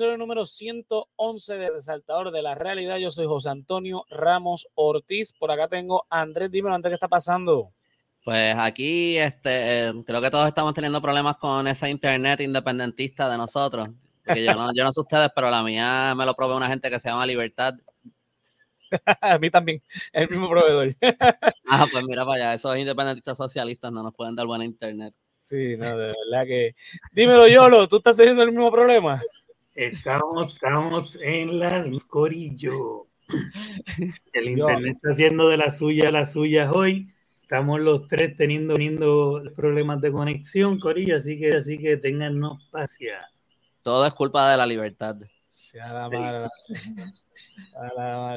Episodio número 111 de Resaltador de la Realidad. Yo soy José Antonio Ramos Ortiz. Por acá tengo a Andrés. Dímelo, Andrés, ¿qué está pasando? Pues aquí este, creo que todos estamos teniendo problemas con esa internet independentista de nosotros. yo no, yo no sé ustedes, pero la mía me lo provee una gente que se llama Libertad. a mí también, el mismo proveedor. ah, pues mira para allá, esos independentistas socialistas no nos pueden dar buena internet. Sí, no, de verdad que. Dímelo, Yolo, ¿tú estás teniendo el mismo problema? Estamos, estamos en la Corillo. El internet está haciendo de las suyas las suyas hoy. Estamos los tres teniendo, teniendo problemas de conexión, Corillo, así que, así que tengannos paciencia. Todo es culpa de la libertad.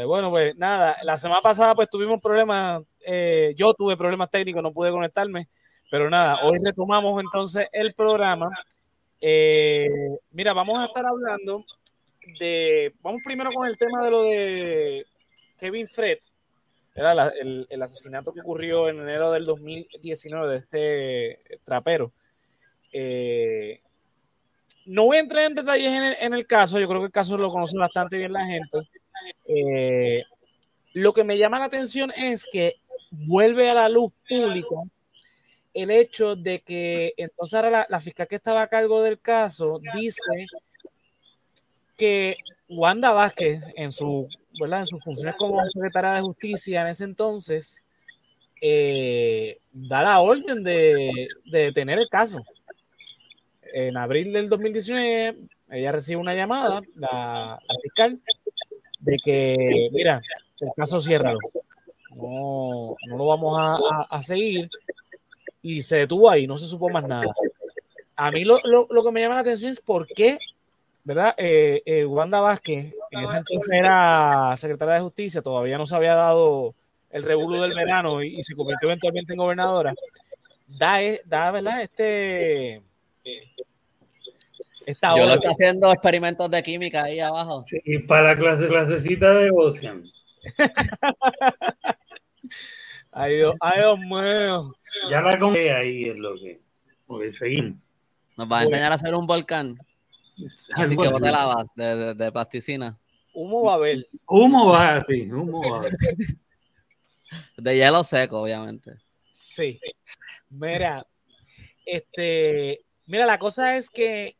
Bueno, pues nada, la semana pasada pues tuvimos problemas, eh, yo tuve problemas técnicos, no pude conectarme, pero nada, hoy retomamos entonces el programa eh, mira, vamos a estar hablando de. Vamos primero con el tema de lo de Kevin Fred. Era el, asesinato que ocurrió en enero del 2019 de este trapero. Eh, no voy a entrar en detalles en el, caso, yo creo que el caso lo conoce bastante bien la gente. Eh, lo que me llama la atención es que vuelve a la luz pública el hecho de que entonces ahora la, fiscal que estaba a cargo del caso dice que Wanda Vázquez, en su, ¿verdad? en sus funciones como secretaria de justicia en ese entonces, eh, da la orden de, detener el caso. En abril del 2019, ella recibe una llamada, la, fiscal, de que, mira, el caso cierra No, no lo vamos a seguir y se detuvo ahí, no se supo más nada. A mí lo, que me llama la atención es por qué, ¿verdad? Eh, eh, Wanda Vázquez, en ese entonces era secretaria de Justicia, todavía no se había dado el revuelo del verano y, se convirtió eventualmente en gobernadora. Da, eh, da ¿verdad? Este. Esta Yo lo estoy haciendo experimentos de química ahí abajo. Sí, para la clase, clasecita de Ocean. ay, Dios, ay, Dios mío. Ya la compré ahí es lo que. Porque seguimos. Nos va a enseñar a hacer un volcán. Así que bote lava de, de, de, plasticina. Humo va a haber. Humo va, sí, humo va a haber. De hielo seco, obviamente. Sí. Mira, este, mira, la cosa es que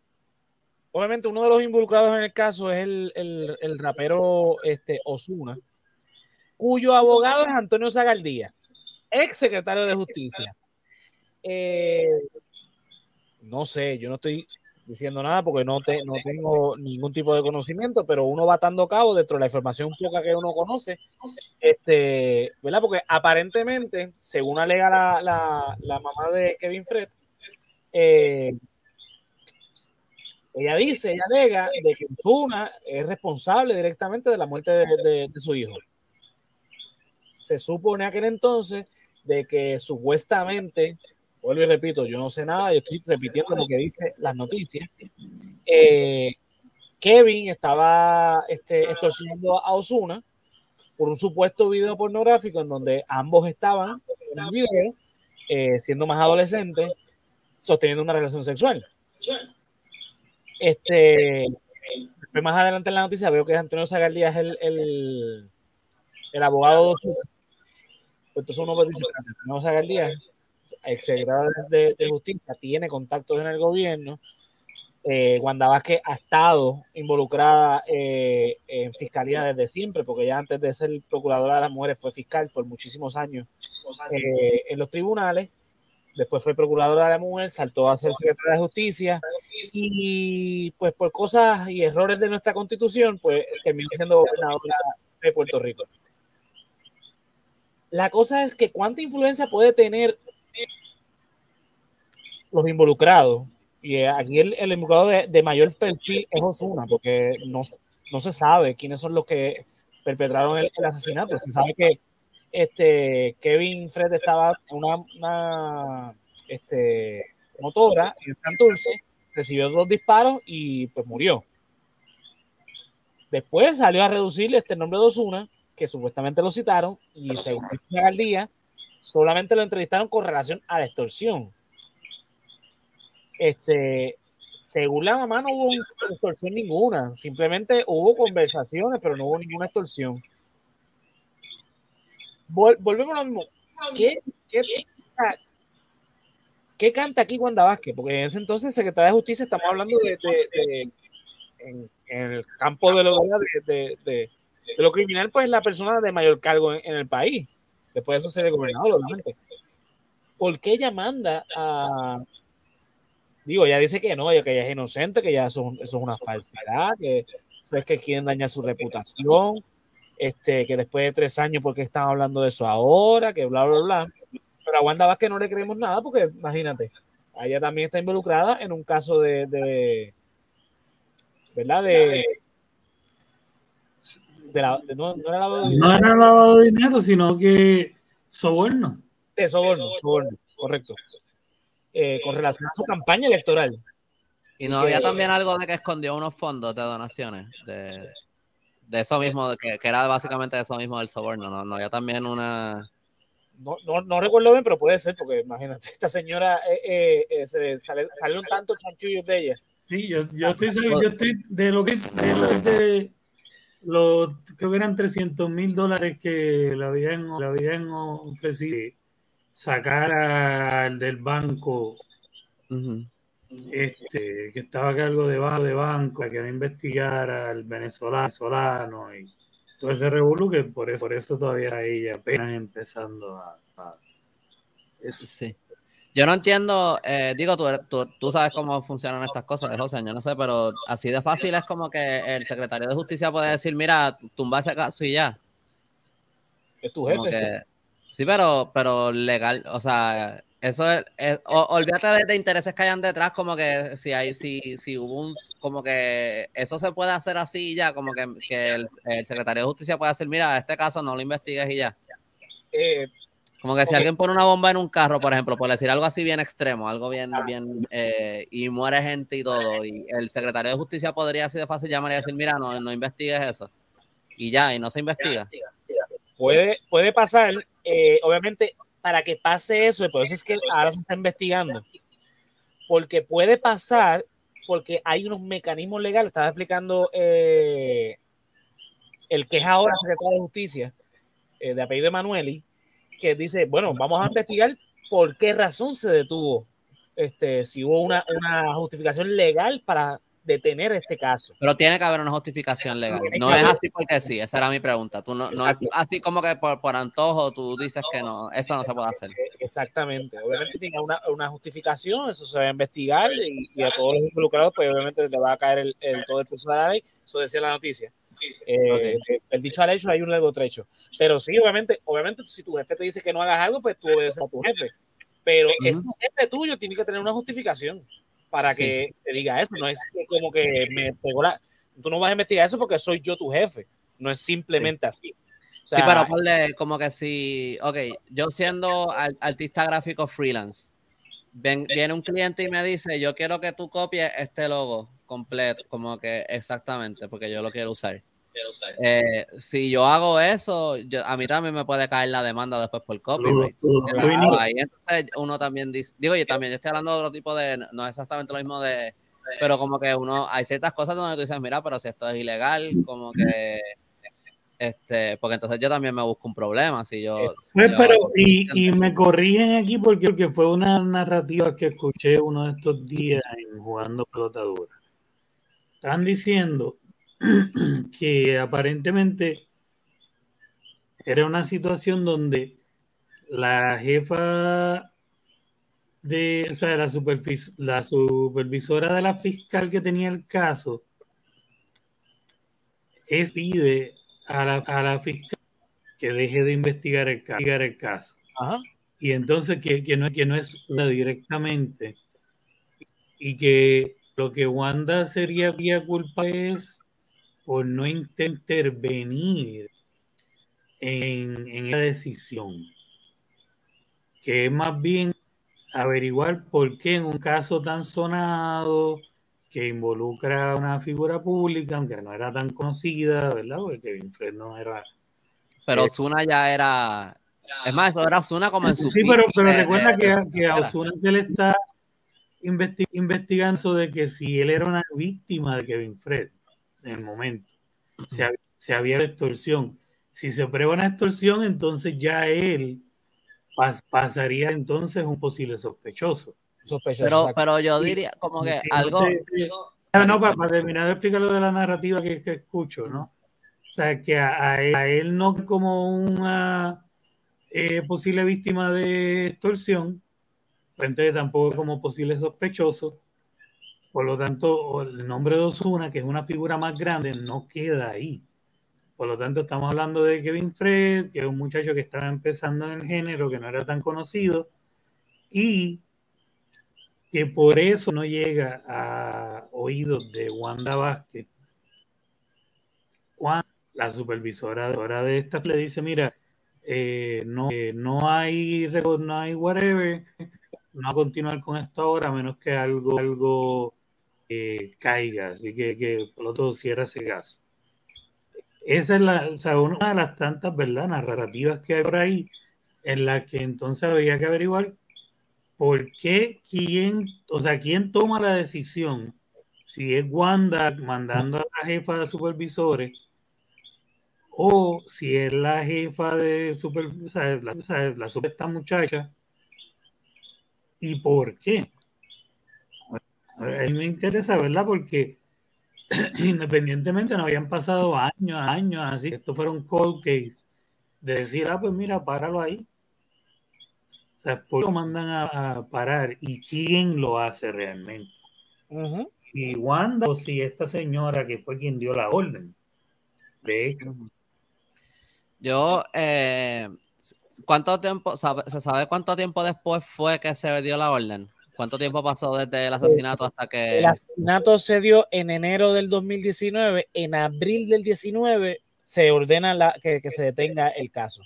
obviamente uno de los involucrados en el caso es el, el, el rapero este, Osuna, cuyo abogado es Antonio Zagaldía ex secretario de Justicia. Eh, no sé, yo no estoy diciendo nada porque no, te, no tengo ningún tipo de conocimiento, pero uno va dando cabo dentro de la información poca que uno conoce, este, ¿verdad? Porque aparentemente, según alega la, la, mamá de Kevin Fred, eh, ella dice, ella alega de que Zuna es responsable directamente de la muerte de, de su hijo. Se supone aquel entonces de que supuestamente, vuelvo y repito, yo no sé nada, yo estoy repitiendo lo que dice las noticias. Eh, Kevin estaba este, extorsionando a Osuna por un supuesto video pornográfico en donde ambos estaban en el video, eh, siendo más adolescentes, sosteniendo una relación sexual. Este, más adelante en la noticia veo que Antonio Zagaldía es el, el, el abogado de Osuna entonces uno dice, no el día, ex secretario de, de, Justicia tiene contactos en el gobierno, Eh, Wanda Vázquez ha estado involucrada eh, en fiscalía desde siempre, porque ya antes de ser procuradora de las mujeres fue fiscal por muchísimos años eh, en los tribunales. Después fue procuradora de la mujer, saltó a ser secretaria de justicia y pues por cosas y errores de nuestra constitución, pues terminó siendo gobernadora de Puerto Rico. La cosa es que cuánta influencia puede tener los involucrados y aquí el, el involucrado de, mayor perfil es Osuna, porque no, no, se sabe quiénes son los que perpetraron el, asesinato. Se sabe que este, Kevin Fred estaba en una, una este, motora en Santurce, recibió dos disparos y pues murió. Después salió a reducirle este nombre de Osuna, que supuestamente lo citaron, y según el día, solamente lo entrevistaron con relación a la extorsión este, según la mamá no hubo extorsión ninguna, simplemente hubo conversaciones, pero no hubo ninguna extorsión. volvemos a lo mismo. ¿Qué, qué, canta aquí Wanda Vázquez? Porque en ese entonces, secretaria de Justicia, estamos hablando de, en, el campo de lo, de, de, lo criminal, pues la persona de mayor cargo en, el país. Después de eso ser el gobernador, obviamente. ¿Por qué ella manda a, Digo, ella dice que no, que ella es inocente, que ya eso, es una falsedad, que eso es que quieren dañar su reputación, este, que después de tres años, porque están hablando de eso ahora? Que bla, bla, bla. Pero a Wanda Vázquez no le creemos nada porque, imagínate, ella también está involucrada en un caso de, de ¿verdad? De, de la, no, no, era lavado de dinero. No era lavado de dinero, sino que soborno. De soborno, soborno, correcto. Eh, con relación a su campaña electoral. Y no había también algo de que escondió unos fondos de donaciones, de, de eso mismo, que, que, era básicamente eso mismo del soborno, ¿no? No había también una... No, no, no recuerdo bien, pero puede ser, porque imagínate, esta señora eh, eh, se sale, sale, un tanto chanchullos de ella. Sí, yo, yo, estoy, yo estoy de lo que de lo de los creo que eran 300 mil dólares que le habían, le habían ofrecido sacar al del banco este, que estaba a cargo de, de banco, que investigar al venezolano y todo ese revuelo que por eso, por eso todavía ella apenas empezando a, eso. Sí. Yo no entiendo, eh, digo, tú, tú, tú, sabes cómo funcionan estas cosas, José, yo no sé, pero así de fácil es como que el secretario de justicia puede decir, mira, tumba ese caso y ya. Es tu jefe. Sí, pero, pero legal, o sea, eso es, olvídate de, intereses que hayan detrás, como que si hay, si, si hubo un, como que eso se puede hacer así ya, como que, que el, secretario de justicia puede decir, mira, este caso no lo investigues y ya. Eh, como que si alguien pone una bomba en un carro, por ejemplo, por decir algo así bien extremo, algo bien, bien, eh, y muere gente y todo, y el secretario de justicia podría así de fácil llamar y decir, mira, no, no investigues eso. Y ya, y no se investiga. Puede, puede pasar, eh, obviamente, para que pase eso, y por eso es que ahora se está investigando, porque puede pasar, porque hay unos mecanismos legales, estaba explicando eh, el que es ahora secretario de Justicia, eh, de apellido Emanueli, que dice, bueno, vamos a investigar por qué razón se detuvo, este, si hubo una, una justificación legal para detener este caso. Pero tiene que haber una justificación legal. No es así porque sí, esa era mi pregunta. Tú no, no es así como que por, por, antojo tú dices que no, eso no se puede hacer. Exactamente. Obviamente tiene una, una justificación, eso se va a investigar y, a todos los involucrados, pues obviamente le va a caer el, el todo el peso de la ley. Eso decía la noticia. Eh, el dicho al hecho hay un largo trecho. Pero sí, obviamente, obviamente, si tu jefe te dice que no hagas algo, pues tú obedeces a tu jefe. Pero ese jefe tuyo tiene que tener una justificación para que te diga eso. No es como que me pegó la. Tú no vas a investigar eso porque soy yo tu jefe. No es simplemente así. sí, pero como que si, ok, yo siendo artista gráfico freelance, viene un cliente y me dice, yo quiero que tú copies este logo completo, como que exactamente, porque yo lo quiero usar. Eh, si yo hago eso, a mí también me puede caer la demanda después por copyright. Ahí entonces uno también dice, digo, yo también yo estoy hablando de otro tipo de, no es exactamente lo mismo de, pero como que uno, hay ciertas cosas donde tú dices, mira, pero si esto es ilegal, como que, este, porque entonces yo también me busco un problema, si yo... Pues, pero, y, y, me corrigen aquí porque, porque fue una narrativa que escuché uno de estos días en jugando pelotadura están diciendo que aparentemente era una situación donde la jefa de, o sea, la, la supervisora de la fiscal que tenía el caso es pide a la, a la fiscal que deje de investigar el, el caso. Y entonces que, que, no, que no es directamente y que lo que Wanda sería vía culpa es por no intervenir en, en esa decisión, que es más bien averiguar por qué en un caso tan sonado que involucra a una figura pública, aunque no era tan conocida, ¿verdad? Porque Kevin Fred no era... Pero Osuna ya era... Es más, eso era Osuna como en su... Sí, pero, pero recuerda que, que a Osuna se le está investigando de que si él era una víctima de Kevin Fred en el momento, se, se había extorsión. Si se prueba una extorsión, entonces ya él pasaría entonces un posible sospechoso. Pero, pero yo diría como que algo... No, para, terminar de explicar lo de la narrativa que, escucho, ¿no? O sea, que a, él, no como una eh, posible víctima de extorsión, entonces tampoco como posible sospechoso. Por lo tanto, el nombre de Osuna, que es una figura más grande, no queda ahí. Por lo tanto, estamos hablando de Kevin Fred, que es un muchacho que estaba empezando en el género, que no era tan conocido, y que por eso no llega a oídos de Wanda Vázquez. Cuando la supervisora de esta le dice, mira, eh, no, eh, no hay no hay whatever, no a continuar con esto ahora, a menos que algo eh, caiga, así que, que por lo tanto cierra ese caso. Esa es la, o sea, una de las tantas, ¿verdad? Narrativas que hay por ahí, en la que entonces había que averiguar por qué, quién, o sea, quién toma la decisión, si es Wanda mandando a la jefa de supervisores, o si es la jefa de super, o sea, la, la esta muchacha, y por qué. A mí me interesa, ¿verdad? Porque independientemente no habían pasado años, años, así, esto fuera un cold case, de decir, ah, pues mira, páralo ahí. O sea, ¿por qué lo mandan a, parar? ¿Y quién lo hace realmente? Si Wanda o si esta señora que fue quien dio la orden. De Yo, eh, ¿cuánto tiempo, se sabe cuánto tiempo después fue que se dio la orden? ¿Cuánto tiempo pasó desde el asesinato hasta que... El asesinato se dio en enero del 2019. En abril del 19 se ordena la, que, se detenga el caso.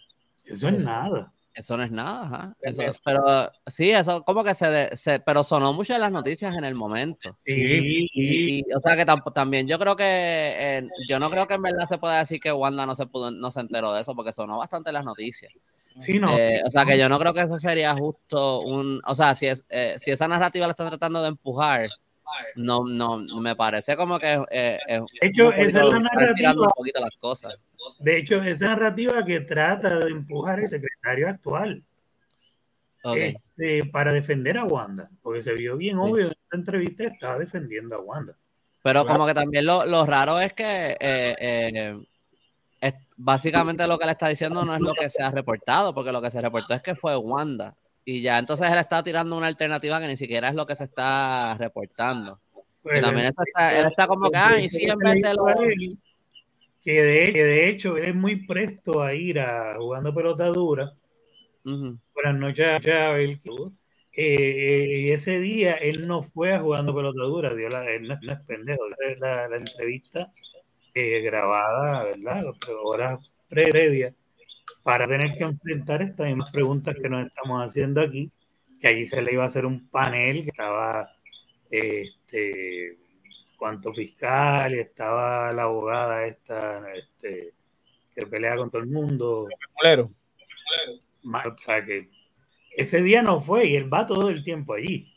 Eso es nada. Eso no es nada, Eso, pero sí, eso como que se, pero sonó mucho en las noticias en el momento. Sí. Y, o sea que también yo creo que eh, yo no creo que en verdad se pueda decir que Wanda no se pudo, no se enteró de eso porque sonó bastante en las noticias. Eh, o sea que yo no creo que eso sería justo un, o sea, si es, eh, si esa narrativa la están tratando de empujar, no, no, me parece como que eh, de hecho, esa es la narrativa. las cosas. De hecho, esa narrativa que trata de empujar el secretario actual. Este, para defender a Wanda, porque se vio bien obvio en esta entrevista estaba defendiendo a Wanda. Pero como que también lo, lo raro es que básicamente lo que le está diciendo no es lo que se ha reportado, porque lo que se reportó es que fue Wanda. Y ya entonces él está tirando una alternativa que ni siquiera es lo que se está reportando. y también está, él está como que, ah, y sí, en vez de lo... Que de, que de hecho él es muy presto a ir a jugando pelota dura. Buenas noches, Abel. Eh, y ese día él no fue a jugando pelota dura, dio la, él no, es pendejo. La, la entrevista eh, grabada, ¿verdad? Horas previas para tener que enfrentar estas mismas preguntas que nos estamos haciendo aquí, que allí se le iba a hacer un panel que estaba este cuanto fiscal y estaba la abogada esta este, que pelea con todo el mundo. O sea que ese día no fue y él va todo el tiempo allí.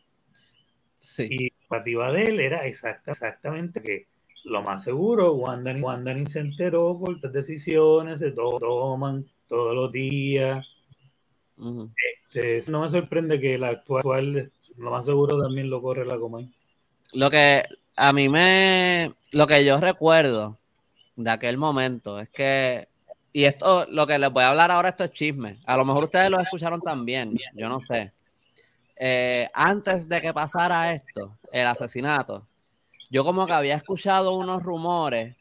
Sí. Y la expectativa de él era exacta, exactamente que lo más seguro, Wanda, Wanda ni se enteró por estas decisiones, se toman todos los días. este, no me sorprende que el actual, lo más seguro también lo corre la Comay. Lo que a mí me, lo que yo recuerdo de aquel momento es que, y esto, lo que les voy a hablar ahora, esto es chisme. A lo mejor ustedes lo escucharon también, yo no sé. Eh, antes de que pasara esto, el asesinato, yo como que había escuchado unos rumores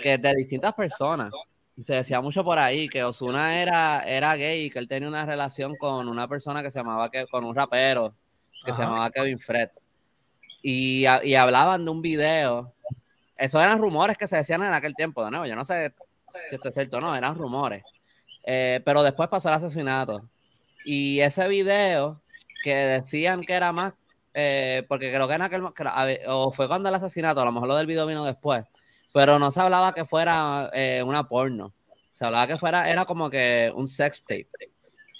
que de distintas personas. Se decía mucho por ahí que Osuna era, era gay y que él tenía una relación con una persona que se llamaba, con un rapero que se llamaba Kevin Fred. Y, y hablaban de un video esos eran rumores que se decían en aquel tiempo, de nuevo. Yo no sé si esto es cierto o no, eran rumores. Eh, pero después pasó el asesinato. Y ese video que decían que era más, eh, porque creo que en aquel, o fue cuando el asesinato, a lo mejor lo del video vino después, pero no se hablaba que fuera eh, una porno. Se hablaba que fuera, era como que un sex tape.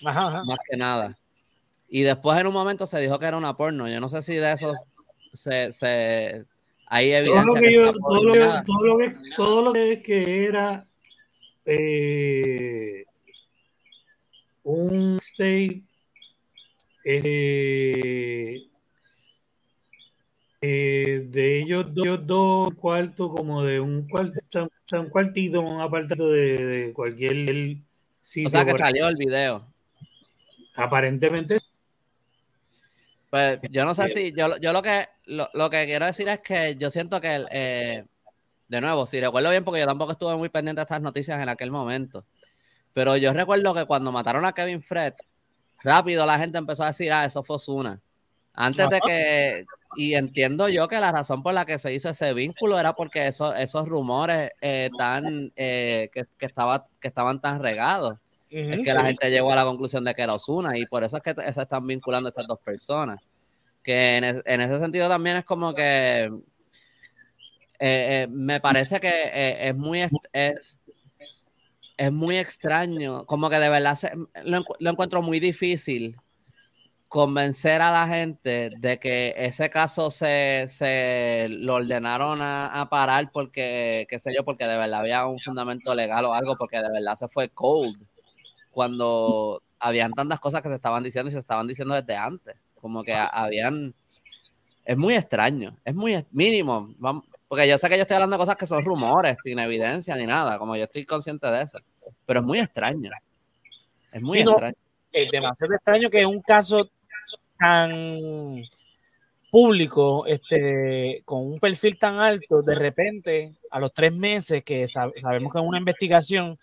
Ajá, Más que nada. Y después en un momento se dijo que era una porno. Yo no sé si de eso se, hay evidencia. Todo lo que, yo, todo, lo que, todo, lo que, todo lo que, que era eh, un state eh, eh, de ellos dos, dos cuartos como de un cuarto, un cuartito, un apartado de, de cualquier sitio. O sea que salió el video. Aparentemente pues yo no sé si, yo, yo lo que lo, que quiero decir es que yo siento que, eh, de nuevo, si recuerdo bien, porque yo tampoco estuve muy pendiente de estas noticias en aquel momento, pero yo recuerdo que cuando mataron a Kevin Fred, rápido la gente empezó a decir, ah, eso fue Osuna. Antes de que, y entiendo yo que la razón por la que se hizo ese vínculo era porque esos, esos rumores eh, tan, eh, que, que, estaba, que estaban tan regados. Es que la gente llegó a la conclusión de que era Osuna y por eso es que se están vinculando estas dos personas. Que en, ese sentido también es como que eh, me parece que es muy es, es, muy extraño, como que de verdad lo, encuentro muy difícil convencer a la gente de que ese caso se, se lo ordenaron a, a, parar porque, qué sé yo, porque de verdad había un fundamento legal o algo, porque de verdad se fue cold cuando habían tantas cosas que se estaban diciendo y se estaban diciendo desde antes. Como que habían. Es muy extraño, es muy mínimo. porque yo sé que yo estoy hablando de cosas que son rumores, sin evidencia ni nada, como yo estoy consciente de eso. Pero es muy extraño. Es muy extraño. es demasiado extraño que un caso tan público, este, con un perfil tan alto, de repente, a los tres meses, que sabemos que es una investigación,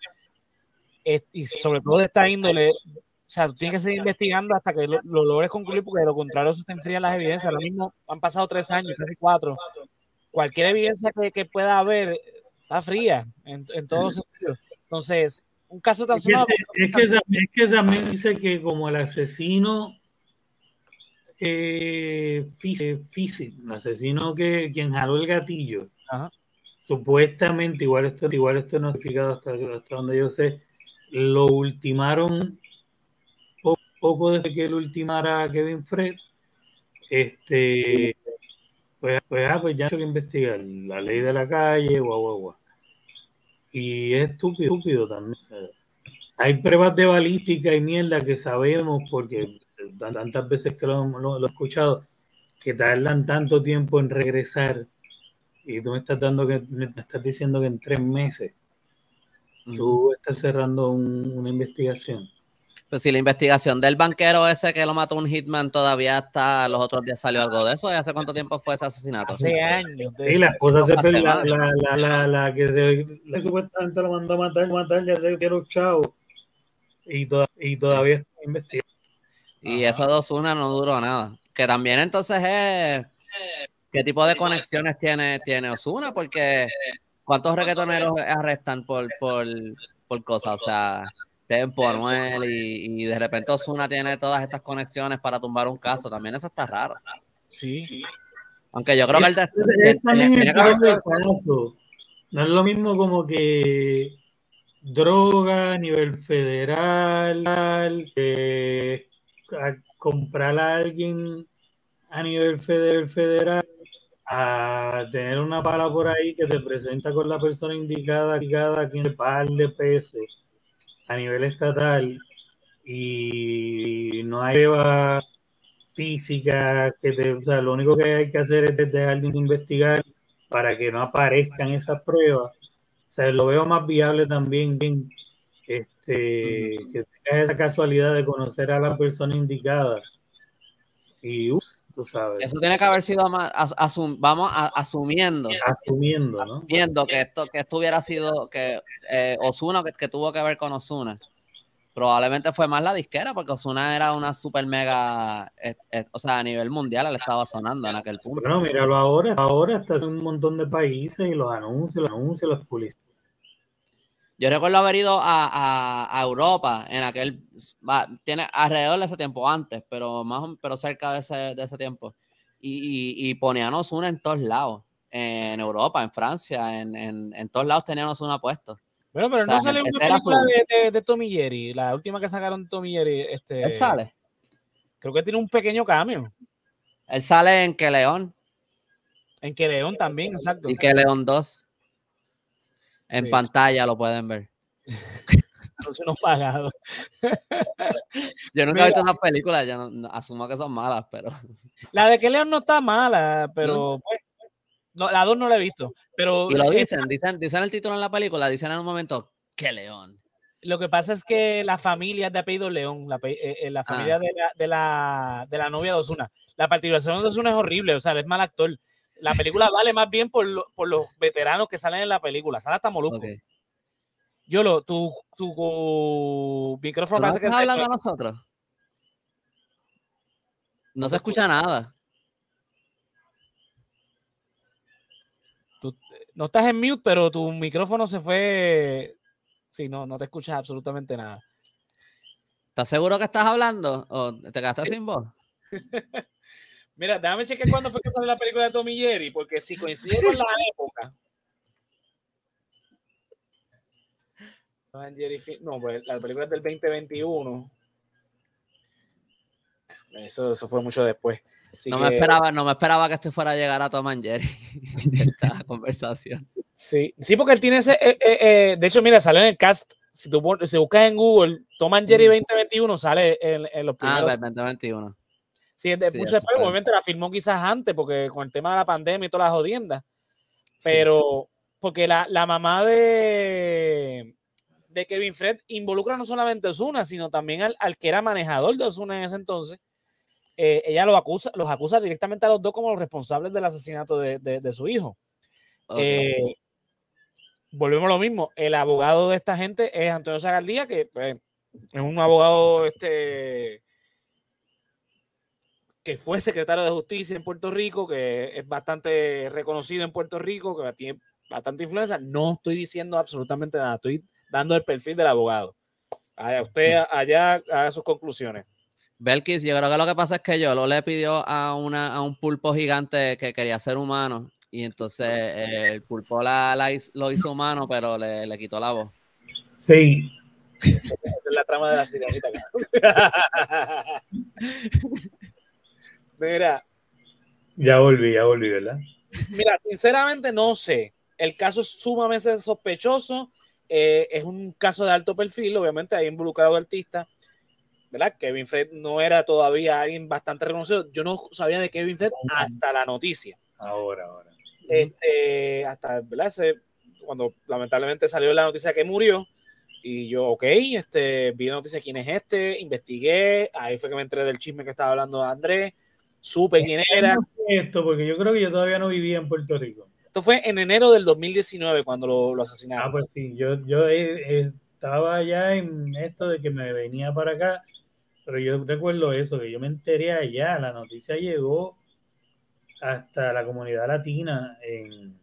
y sobre todo de esta índole, o sea, tú tienes que seguir investigando hasta que lo, logres concluir, porque de lo contrario se te enfrían las evidencias. Ahora mismo han pasado tres años, casi cuatro. Cualquier evidencia que, que pueda haber está fría en, en todos sentidos. Entonces, un caso tan es que, es, que, es que también dice que como el asesino eh, físico, el asesino que quien jaló el gatillo, supuestamente, igual esto, igual esto no explicado hasta, hasta donde yo sé, lo ultimaron poco, desde que lo ultimara Kevin Fred. Este, pues, pues, ah, pues ya hay que investigar la ley de la calle, guau, guau, guau. Y es estúpido, estúpido también. hay pruebas de balística y mierda que sabemos porque tantas veces que lo, lo, he escuchado que tardan tanto tiempo en regresar y tú me estás dando que me estás diciendo que en tres meses tú estás cerrando una investigación. Pues si la investigación del banquero ese que lo mató un hitman todavía está, los otros días salió algo de eso, ¿y hace cuánto tiempo fue ese asesinato? Hace años. Sí, la cosa se perdió, la, la, la, la, que se, supuestamente lo mandó a matar, matar ya se quiero chavo y, y todavía está investigando. Y eso dos una no duró nada. Que también entonces es qué tipo de conexiones tiene, tiene Osuna, porque ¿Cuántos reggaetoneros arrestan por, por, por cosas? O sea, Tempo, Anuel y, y, de repente Osuna tiene todas estas conexiones para tumbar un caso. También eso está raro. Sí. Aunque yo creo que el, No es lo mismo como que droga a nivel federal, comprar a alguien a nivel federal a tener una pala por ahí que te presenta con la persona indicada, indicada quien par de peces a nivel estatal y no hay prueba física que te, o sea, lo único que hay que hacer es dejar de investigar para que no aparezcan esas pruebas. O sea, lo veo más viable también este, que tengas esa casualidad de conocer a la persona indicada. Y tú sabes. Eso tiene que haber sido más, vamos asumiendo. Asumiendo, ¿no? Asumiendo que esto, que esto hubiera sido, que eh, Osuna, que, que tuvo que ver con Osuna probablemente fue más la disquera, porque Osuna era una super mega, o sea, a nivel mundial le estaba sonando en aquel punto. Bueno, míralo ahora, ahora está en un montón de países y los anuncios, los anuncios, los publicidades. Yo recuerdo haber ido a, Europa en aquel, tiene alrededor de ese tiempo antes, pero más pero cerca de ese, de ese tiempo. Y, y, ponían Osuna en todos lados, en Europa, en Francia, en, en, en todos lados tenían Osuna puesto. Bueno, pero no sale una película de, de, Tommy Jerry, la última que sacaron Tommy Jerry. Este, Él sale. Creo que tiene un pequeño cambio. Él sale en Que León. En Que León también, exacto. Y Que León 2. En pantalla lo pueden ver. Entonces no pagado. Yo nunca he visto esas películas, ya no, asumo que son malas, pero. La de Que León no está mala, pero pues, no, la dos no la he visto. Pero y lo dicen, dicen, dicen el título en la película, dicen en un momento, ¡qué león! Lo que pasa es que la familia es de apellido León, la, eh, eh, la familia ah. de, la, de, la, de, la, novia de Osuna. La participación de Osuna es horrible, o sea, es mal actor. La película vale más bien por, por los veteranos que salen en la película. Sale hasta Molusco. Yo lo, tu, tu micrófono parece que estás hablando a nosotros? No se escucha nada. no estás en mute, pero tu micrófono se fue. Sí, no, no te escuchas absolutamente nada. ¿Estás seguro que estás hablando? ¿O te quedaste sin voz? Mira, déjame chequear cuándo fue que salió la película de Tommy Jerry, porque si coincide con la época. No, pues la película es del 2021. Eso, eso fue mucho después no, me esperaba, no me esperaba que este fuera a llegar a Tom and Jerry esta conversación. Sí, sí, porque él tiene ese. Eh, eh, eh, de hecho, mira, sale en el cast. Si tú si buscas en Google Tom and Jerry 2021, sale en, los ah, primeros. Ah, 2021. Sí, de, mucho después, obviamente la filmó quizás antes, porque con el tema de la pandemia y todas las jodiendas. Pero, porque la, la, mamá de, de Kevin Fred involucra no solamente a Osuna, sino también al, al que era manejador de Osuna en ese entonces, eh, ella los acusa, los acusa directamente a los dos como los responsables del asesinato de, su hijo. Eh, volvemos a lo mismo. El abogado de esta gente es Antonio Zagaldía, que pues, es un abogado este, que fue secretario de justicia en Puerto Rico, que es bastante reconocido en Puerto Rico, que tiene bastante influencia. No estoy diciendo absolutamente nada, estoy dando el perfil del abogado. Allá usted allá haga sus conclusiones. Belkis, yo creo que lo que pasa es que yo lo le pidió a, una, a un pulpo gigante que quería ser humano y entonces eh, el pulpo la, lo hizo humano, pero le, le, quitó la voz. Sí. es la trama de la sirenita. Mira. Ya volví, ya volví, ¿verdad? Mira, sinceramente no sé. El caso es sumamente sospechoso. Eh, es un caso de alto perfil, obviamente hay involucrado artistas ¿verdad? Kevin Fred no era todavía alguien bastante reconocido. Yo no sabía de Kevin Fred hasta la noticia. Ahora, ahora. Este, hasta, ¿verdad? cuando lamentablemente salió la noticia que murió. Y yo, ok, este, vi la noticia quién es este, investigué, ahí fue que me enteré del chisme que estaba hablando Andrés, supe quién era. Esto, porque yo creo que yo todavía no vivía en Puerto Rico. Esto fue en enero del 2019 cuando lo, lo asesinaron. Ah, pues sí, yo, yo eh, eh, estaba ya en esto de que me venía para acá pero yo recuerdo eso, que yo me enteré allá, la noticia llegó hasta la comunidad latina en...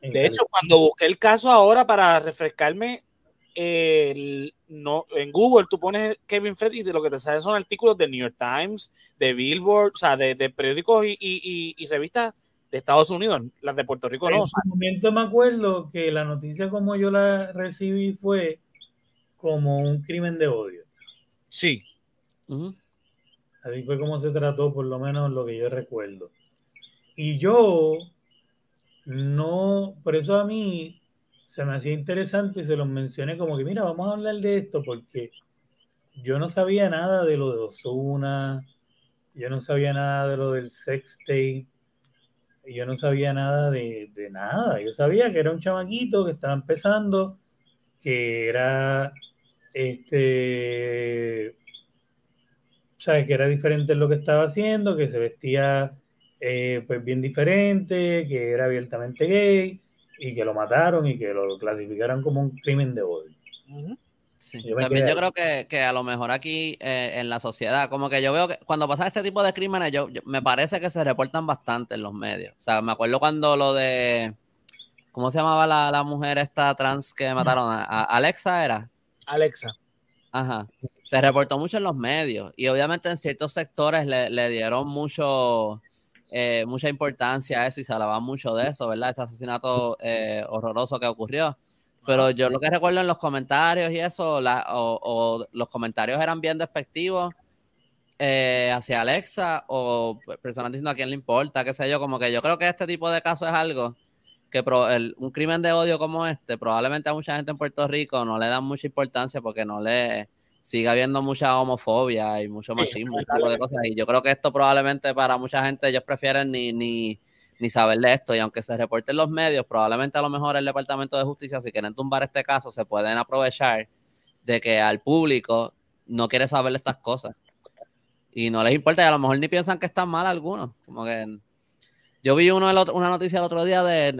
de hecho, cuando busqué el caso ahora para refrescarme, no, en Google tú pones Kevin Fred y de lo que te salen son artículos del New York Times, de Billboard, o sea, de, periódicos y, revistas de Estados Unidos, las de Puerto Rico no. En ese momento me acuerdo que la noticia como yo la recibí fue como un crimen de odio. Sí. Así fue como se trató, por lo menos lo que yo recuerdo. Y yo no, por eso a mí se me hacía interesante y se los mencioné como que, mira, vamos a hablar de esto porque yo no sabía nada de lo de Osuna, yo no sabía nada de lo del sex tape, y yo no sabía nada de, de nada. Yo sabía que era un chamaquito que estaba empezando, que era este sabes que era diferente en lo que estaba haciendo, que se vestía eh, pues bien diferente, que era abiertamente gay y que lo mataron y que lo clasificaron como un crimen de odio. También yo creo que, a lo mejor aquí eh, en la sociedad, como que yo veo que cuando pasa este tipo de crímenes, yo, me parece que se reportan bastante en los medios. O sea, me acuerdo cuando lo de, ¿cómo se llamaba la, mujer esta trans que mataron? Alexa era? Alexa. Ajá. Se reportó mucho en los medios y obviamente en ciertos sectores le, dieron mucho, eh, mucha importancia a eso y se hablaba mucho de eso, ¿verdad? Ese asesinato eh, horroroso que ocurrió. Pero yo lo que recuerdo en los comentarios y eso, o, los comentarios eran bien despectivos eh, hacia Alexa o personas diciendo a quién le importa, qué sé yo, como que yo creo que este tipo de casos es algo que un crimen de odio como este, probablemente a mucha gente en Puerto Rico no le dan mucha importancia porque no le sigue habiendo mucha homofobia y mucho machismo y tipo de cosas. Y yo creo que esto probablemente para mucha gente ellos prefieren ni, ni, ni saber de esto. Y aunque se reporte en los medios, probablemente a lo mejor el Departamento de Justicia, si quieren tumbar este caso, se pueden aprovechar de que al público no quiere saber estas cosas. Y no les importa, y a lo mejor ni piensan que están mal algunos. Como que yo vi uno una noticia el otro día de,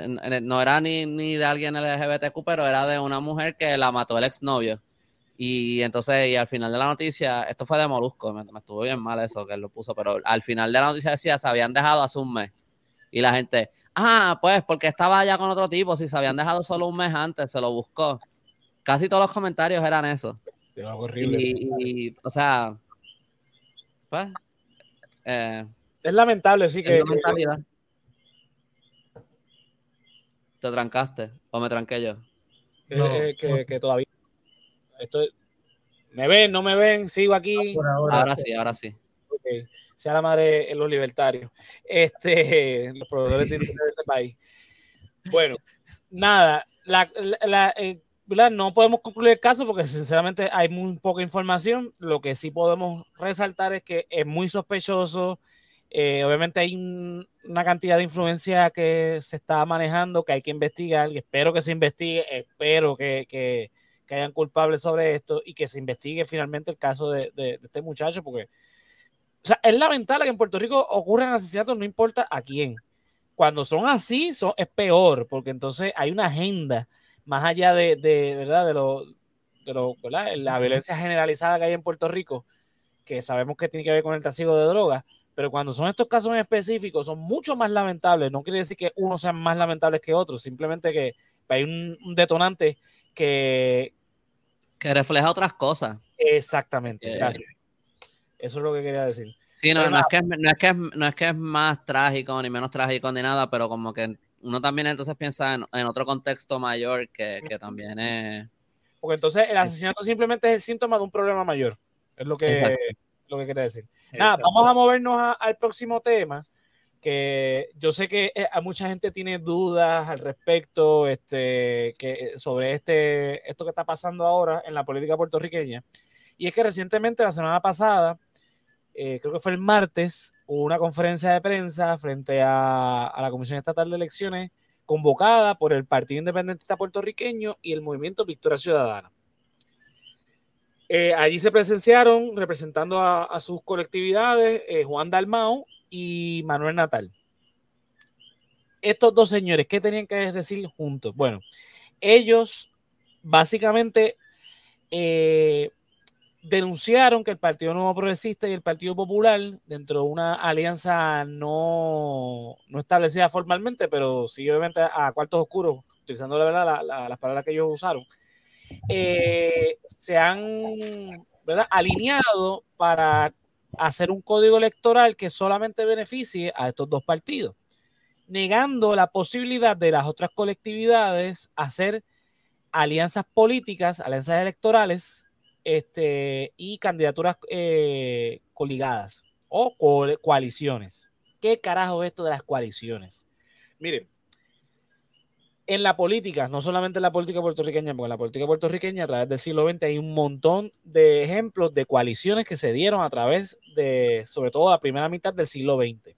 no era ni, ni de alguien LGBTQ, pero era de una mujer que la mató el exnovio. Y entonces, y al final de la noticia, esto fue de Molusco, me, estuvo bien mal eso que él lo puso, pero al final de la noticia decía, se habían dejado hace un mes. Y la gente, ah, pues porque estaba allá con otro tipo, si se habían dejado solo un mes antes, se lo buscó. Casi todos los comentarios eran eso. horrible. Y, o sea, pues... Eh, es lamentable, sí, que, ¿Te trancaste? ¿O me tranqué yo? Eh, eh, que, todavía. Estoy... ¿Me ven? ¿No me ven? ¿Sigo aquí? ahora, sí, ahora sí. Sea la madre los libertarios. Este, los proveedores de este país. Bueno, nada. Eh, no podemos concluir el caso porque sinceramente hay muy poca información. Lo que sí podemos resaltar es que es muy sospechoso eh, obviamente hay una cantidad de influencia que se está manejando, que hay que investigar, y espero que se investigue, espero que, que, hayan culpables sobre esto y que se investigue finalmente el caso de, este muchacho, porque o sea, es lamentable que en Puerto Rico ocurran asesinatos, no importa a quién. Cuando son así, es peor, porque entonces hay una agenda más allá de, ¿verdad? De, lo, de lo, ¿verdad? la violencia generalizada que hay en Puerto Rico, que sabemos que tiene que ver con el trasiego de drogas pero cuando son estos casos en específicos, son mucho más lamentables. No quiere decir que uno sea más lamentable que otro, simplemente que hay un, detonante que... Que refleja otras cosas. Exactamente, eh, gracias. Eso es lo que quería decir. Sí, no, es que es, no, es que no es que es más trágico ni menos trágico ni nada, pero como que uno también entonces piensa en, otro contexto mayor que, que, también es... Porque entonces el asesinato simplemente es el síntoma de un problema mayor. Es lo que lo que quiere decir. Nada, vamos a movernos al próximo tema, que yo sé que eh, mucha gente tiene dudas al respecto este, que, sobre este, esto que está pasando ahora en la política puertorriqueña. Y es que recientemente, la semana pasada, eh, creo que fue el martes, hubo una conferencia de prensa frente a, a la Comisión Estatal de Elecciones convocada por el Partido Independentista Puertorriqueño y el Movimiento Victoria Ciudadana. Eh, allí se presenciaron representando a, sus colectividades eh, Juan Dalmao y Manuel Natal. Estos dos señores, ¿qué tenían que decir juntos? Bueno, ellos básicamente eh, denunciaron que el Partido Nuevo Progresista y el Partido Popular, dentro de una alianza no, no establecida formalmente, pero sí obviamente a cuartos oscuros, utilizando la verdad las palabras que ellos usaron, eh, se han alineado para hacer un código electoral que solamente beneficie a estos dos partidos, negando la posibilidad de las otras colectividades hacer alianzas políticas, alianzas electorales este, y candidaturas eh, coligadas o coaliciones. ¿Qué carajo es esto de las coaliciones? Miren, en la política, no solamente en la política puertorriqueña, porque en la política puertorriqueña a través del siglo XX hay un montón de ejemplos de coaliciones que se dieron a través de, sobre todo, la primera mitad del siglo XX.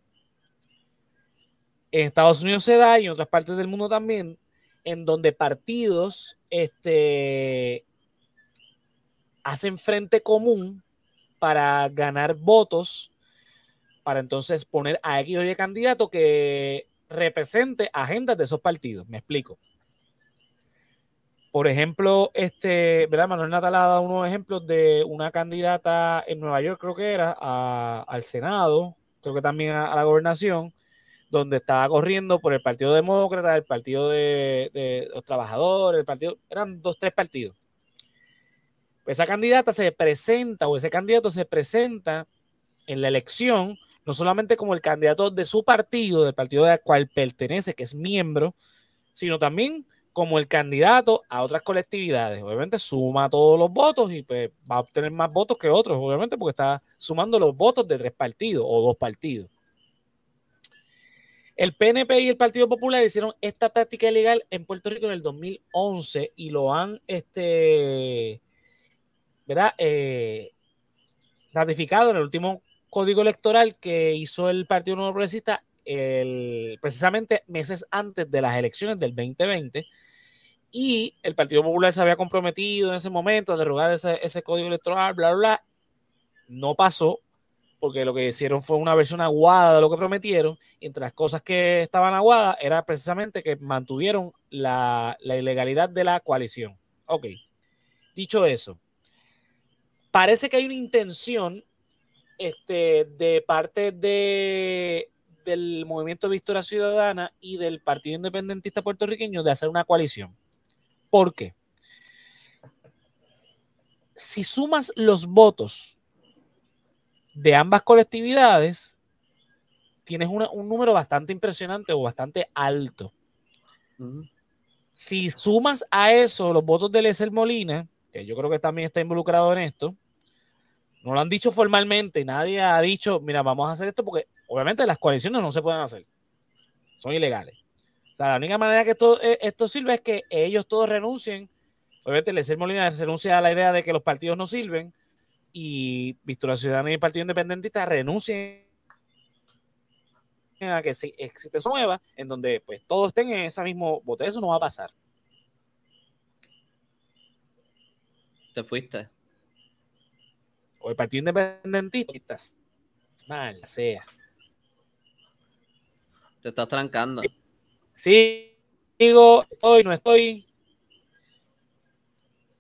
En Estados Unidos se da y en otras partes del mundo también, en donde partidos este, hacen frente común para ganar votos, para entonces poner a X o Y candidato que represente agendas de esos partidos. Me explico. Por ejemplo, este, ¿verdad? Manuel Natal ha dado unos ejemplos de una candidata en Nueva York, creo que era, al Senado, creo que también a, la gobernación, donde estaba corriendo por el Partido Demócrata, el Partido de, los Trabajadores, el Partido, eran dos, tres partidos. Esa candidata se presenta o ese candidato se presenta en la elección, no solamente como el candidato de su partido, del partido al cual pertenece, que es miembro, sino también como el candidato a otras colectividades. Obviamente suma todos los votos y pues, va a obtener más votos que otros, obviamente, porque está sumando los votos de tres partidos o dos partidos. El PNP y el Partido Popular hicieron esta práctica ilegal en Puerto Rico en el 2011 y lo han, este, ¿verdad? Eh, ratificado en el último código electoral que hizo el Partido Nuevo Progresista el, precisamente meses antes de las elecciones del 2020 y el Partido Popular se había comprometido en ese momento a derogar ese, ese código electoral, bla, bla. No pasó porque lo que hicieron fue una versión aguada de lo que prometieron. Y entre las cosas que estaban aguadas era precisamente que mantuvieron la, la ilegalidad de la coalición. Ok, dicho eso, parece que hay una intención este, de parte de del Movimiento Victoria Ciudadana y del Partido Independentista Puertorriqueño de hacer una coalición. ¿Por qué? Si sumas los votos de ambas colectividades, tienes un número bastante impresionante o bastante alto. Si sumas a eso los votos de Leser Molina, que yo creo que también está involucrado en esto, no lo han dicho formalmente, nadie ha dicho, mira, vamos a hacer esto porque Obviamente las coaliciones no se pueden hacer. Son ilegales. O sea, la única manera que esto, eh, esto sirve es que ellos todos renuncien. Obviamente, Lecer Molina renuncia a la idea de que los partidos no sirven y Victoria Ciudadana y el Partido Independentista renuncien a que existe su nueva, en donde pues todos estén en ese mismo voto. Eso no va a pasar. Te fuiste. O el Partido Independentista. Mal, sea. Te estás trancando. Sí, digo, estoy, no estoy.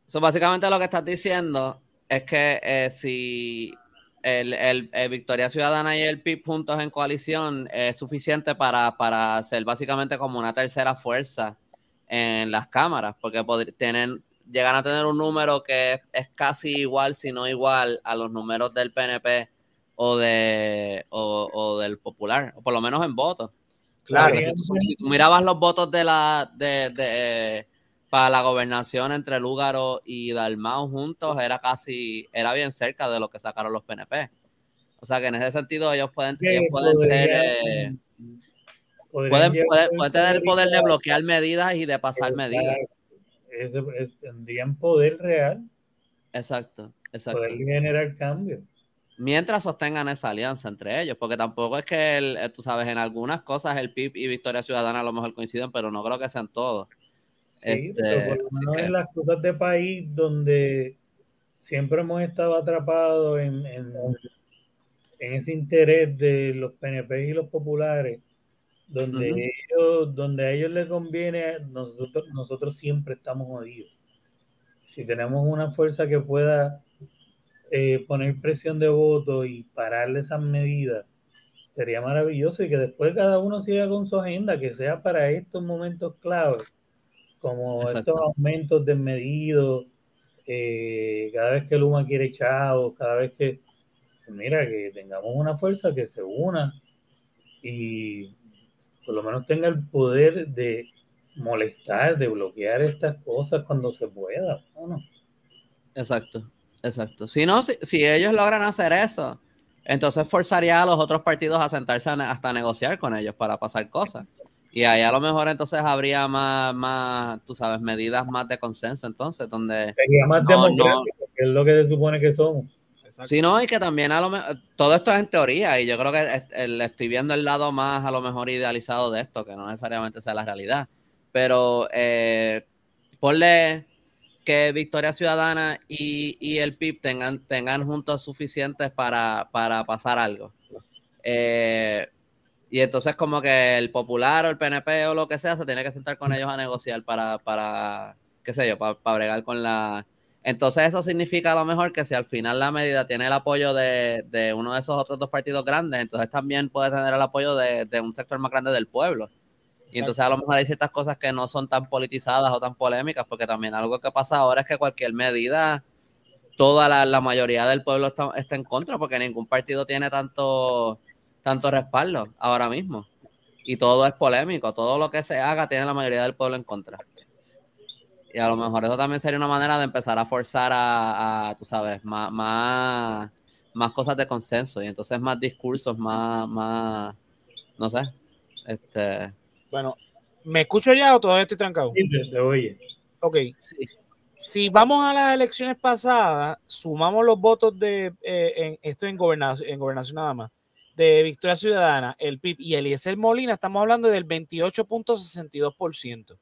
So, básicamente lo que estás diciendo es que eh, si el, Victoria Ciudadana y el PIB juntos en coalición es suficiente para, para ser básicamente como una tercera fuerza en las cámaras, porque tienen, llegan a tener un número que es, casi igual, si no igual, a los números del PNP o, de, o del Popular, o por lo menos en votos. Claro. Si, mirabas los votos de la de, para la gobernación entre Lúgaro y Dalmau juntos, era casi, era bien cerca de lo que sacaron los PNP. O sea que en ese sentido ellos pueden, pueden ser eh, pueden, tener el poder de bloquear medidas y de pasar medidas. Tendrían poder real. Exacto, exacto. Poder generar cambio mientras sostengan esa alianza entre ellos, porque tampoco es que, eh, tú sabes, en algunas cosas el PIB y Victoria Ciudadana a lo mejor coinciden, pero no creo que sean todos. Sí, pero por lo menos en las cosas de país donde siempre hemos estado atrapados en, en, ese interés de los PNP y los populares, donde, ellos, donde a ellos les conviene, nosotros, nosotros siempre estamos jodidos. Si tenemos una fuerza que pueda eh, poner presión de voto y pararle esas medidas sería maravilloso y que después cada uno siga con su agenda, que sea para estos momentos claves, como estos aumentos desmedidos, eh, cada vez que Luma quiere echado, cada vez que, mira, que tengamos una fuerza que se una y por lo menos tenga el poder de molestar, de bloquear estas cosas cuando se pueda. no? Exacto. Exacto. Si no, si, ellos logran hacer eso, entonces forzaría a los otros partidos a sentarse hasta negociar con ellos para pasar cosas. Y ahí a lo mejor entonces habría más, más, tú sabes, medidas más de consenso entonces, donde... Sería más democrático, que es lo que se supone que somos. Sí, no, y que también a lo mejor, todo esto es en teoría, y yo creo que estoy viendo el lado más a lo mejor idealizado de esto, que no necesariamente sea la realidad. Pero eh, ponle que Victoria Ciudadana y, el PIB tengan, tengan juntos suficientes para, pasar algo. Eh, y entonces como que el Popular o el PNP o lo que sea se tiene que sentar con ellos a negociar para, para qué sé yo, para, bregar con la... Entonces eso significa a lo mejor que si al final la medida tiene el apoyo de, uno de esos otros dos partidos grandes, entonces también puede tener el apoyo de, de un sector más grande del pueblo. Y entonces a lo mejor hay ciertas cosas que no son tan politizadas o tan polémicas, porque también algo que pasa ahora es que cualquier medida, toda la, mayoría del pueblo está, en contra, porque ningún partido tiene tanto, tanto respaldo ahora mismo. Y todo es polémico, todo lo que se haga tiene la mayoría del pueblo en contra. Y a lo mejor eso también sería una manera de empezar a forzar a, tú sabes, más, más, más cosas de consenso y entonces más discursos, más, más, no sé, este, bueno, ¿me escucho ya o todavía estoy trancado? Sí, te, oye. Ok. Si vamos a las elecciones pasadas, sumamos los votos de, eh, en, esto en gobernación, en gobernación nada más, de Victoria Ciudadana, el PIB y Eliezer Molina, estamos hablando del 28.62%.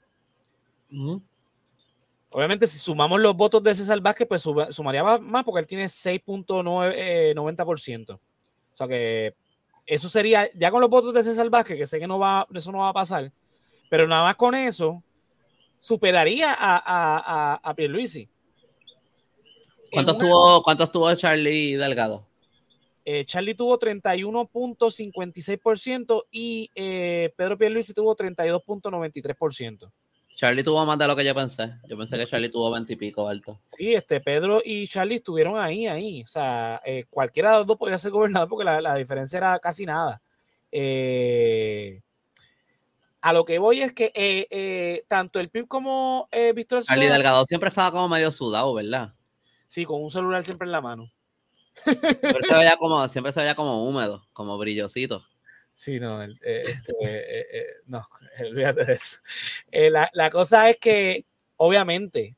Obviamente, si sumamos los votos de César Vázquez, pues sumaría más porque él tiene 6.90%. Eh, o sea que eso sería, ya con los votos de César Vázquez, que sé que no va, eso no va a pasar, pero nada más con eso, superaría a, a, a, Pierluisi. ¿Cuánto estuvo, ¿Cuánto estuvo Charlie Delgado? Eh, Charlie tuvo 31.56% y eh, Pedro Pierluisi tuvo 32.93%. Charlie tuvo más de lo que yo pensé. Yo pensé que Charlie tuvo 20 y pico alto. Sí, este Pedro y Charlie estuvieron ahí, ahí. O sea, eh, cualquiera de los dos podía ser gobernador porque la, diferencia era casi nada. Eh, a lo que voy es que eh, tanto el PIB como Víctor Charlie Delgado siempre estaba como medio sudado, ¿verdad? Sí, con un celular siempre en la mano. Siempre se veía como, siempre se veía como húmedo, como brillosito. Sí, no, eh, este, eh, eh, no, olvídate de eso. La, cosa es que, obviamente,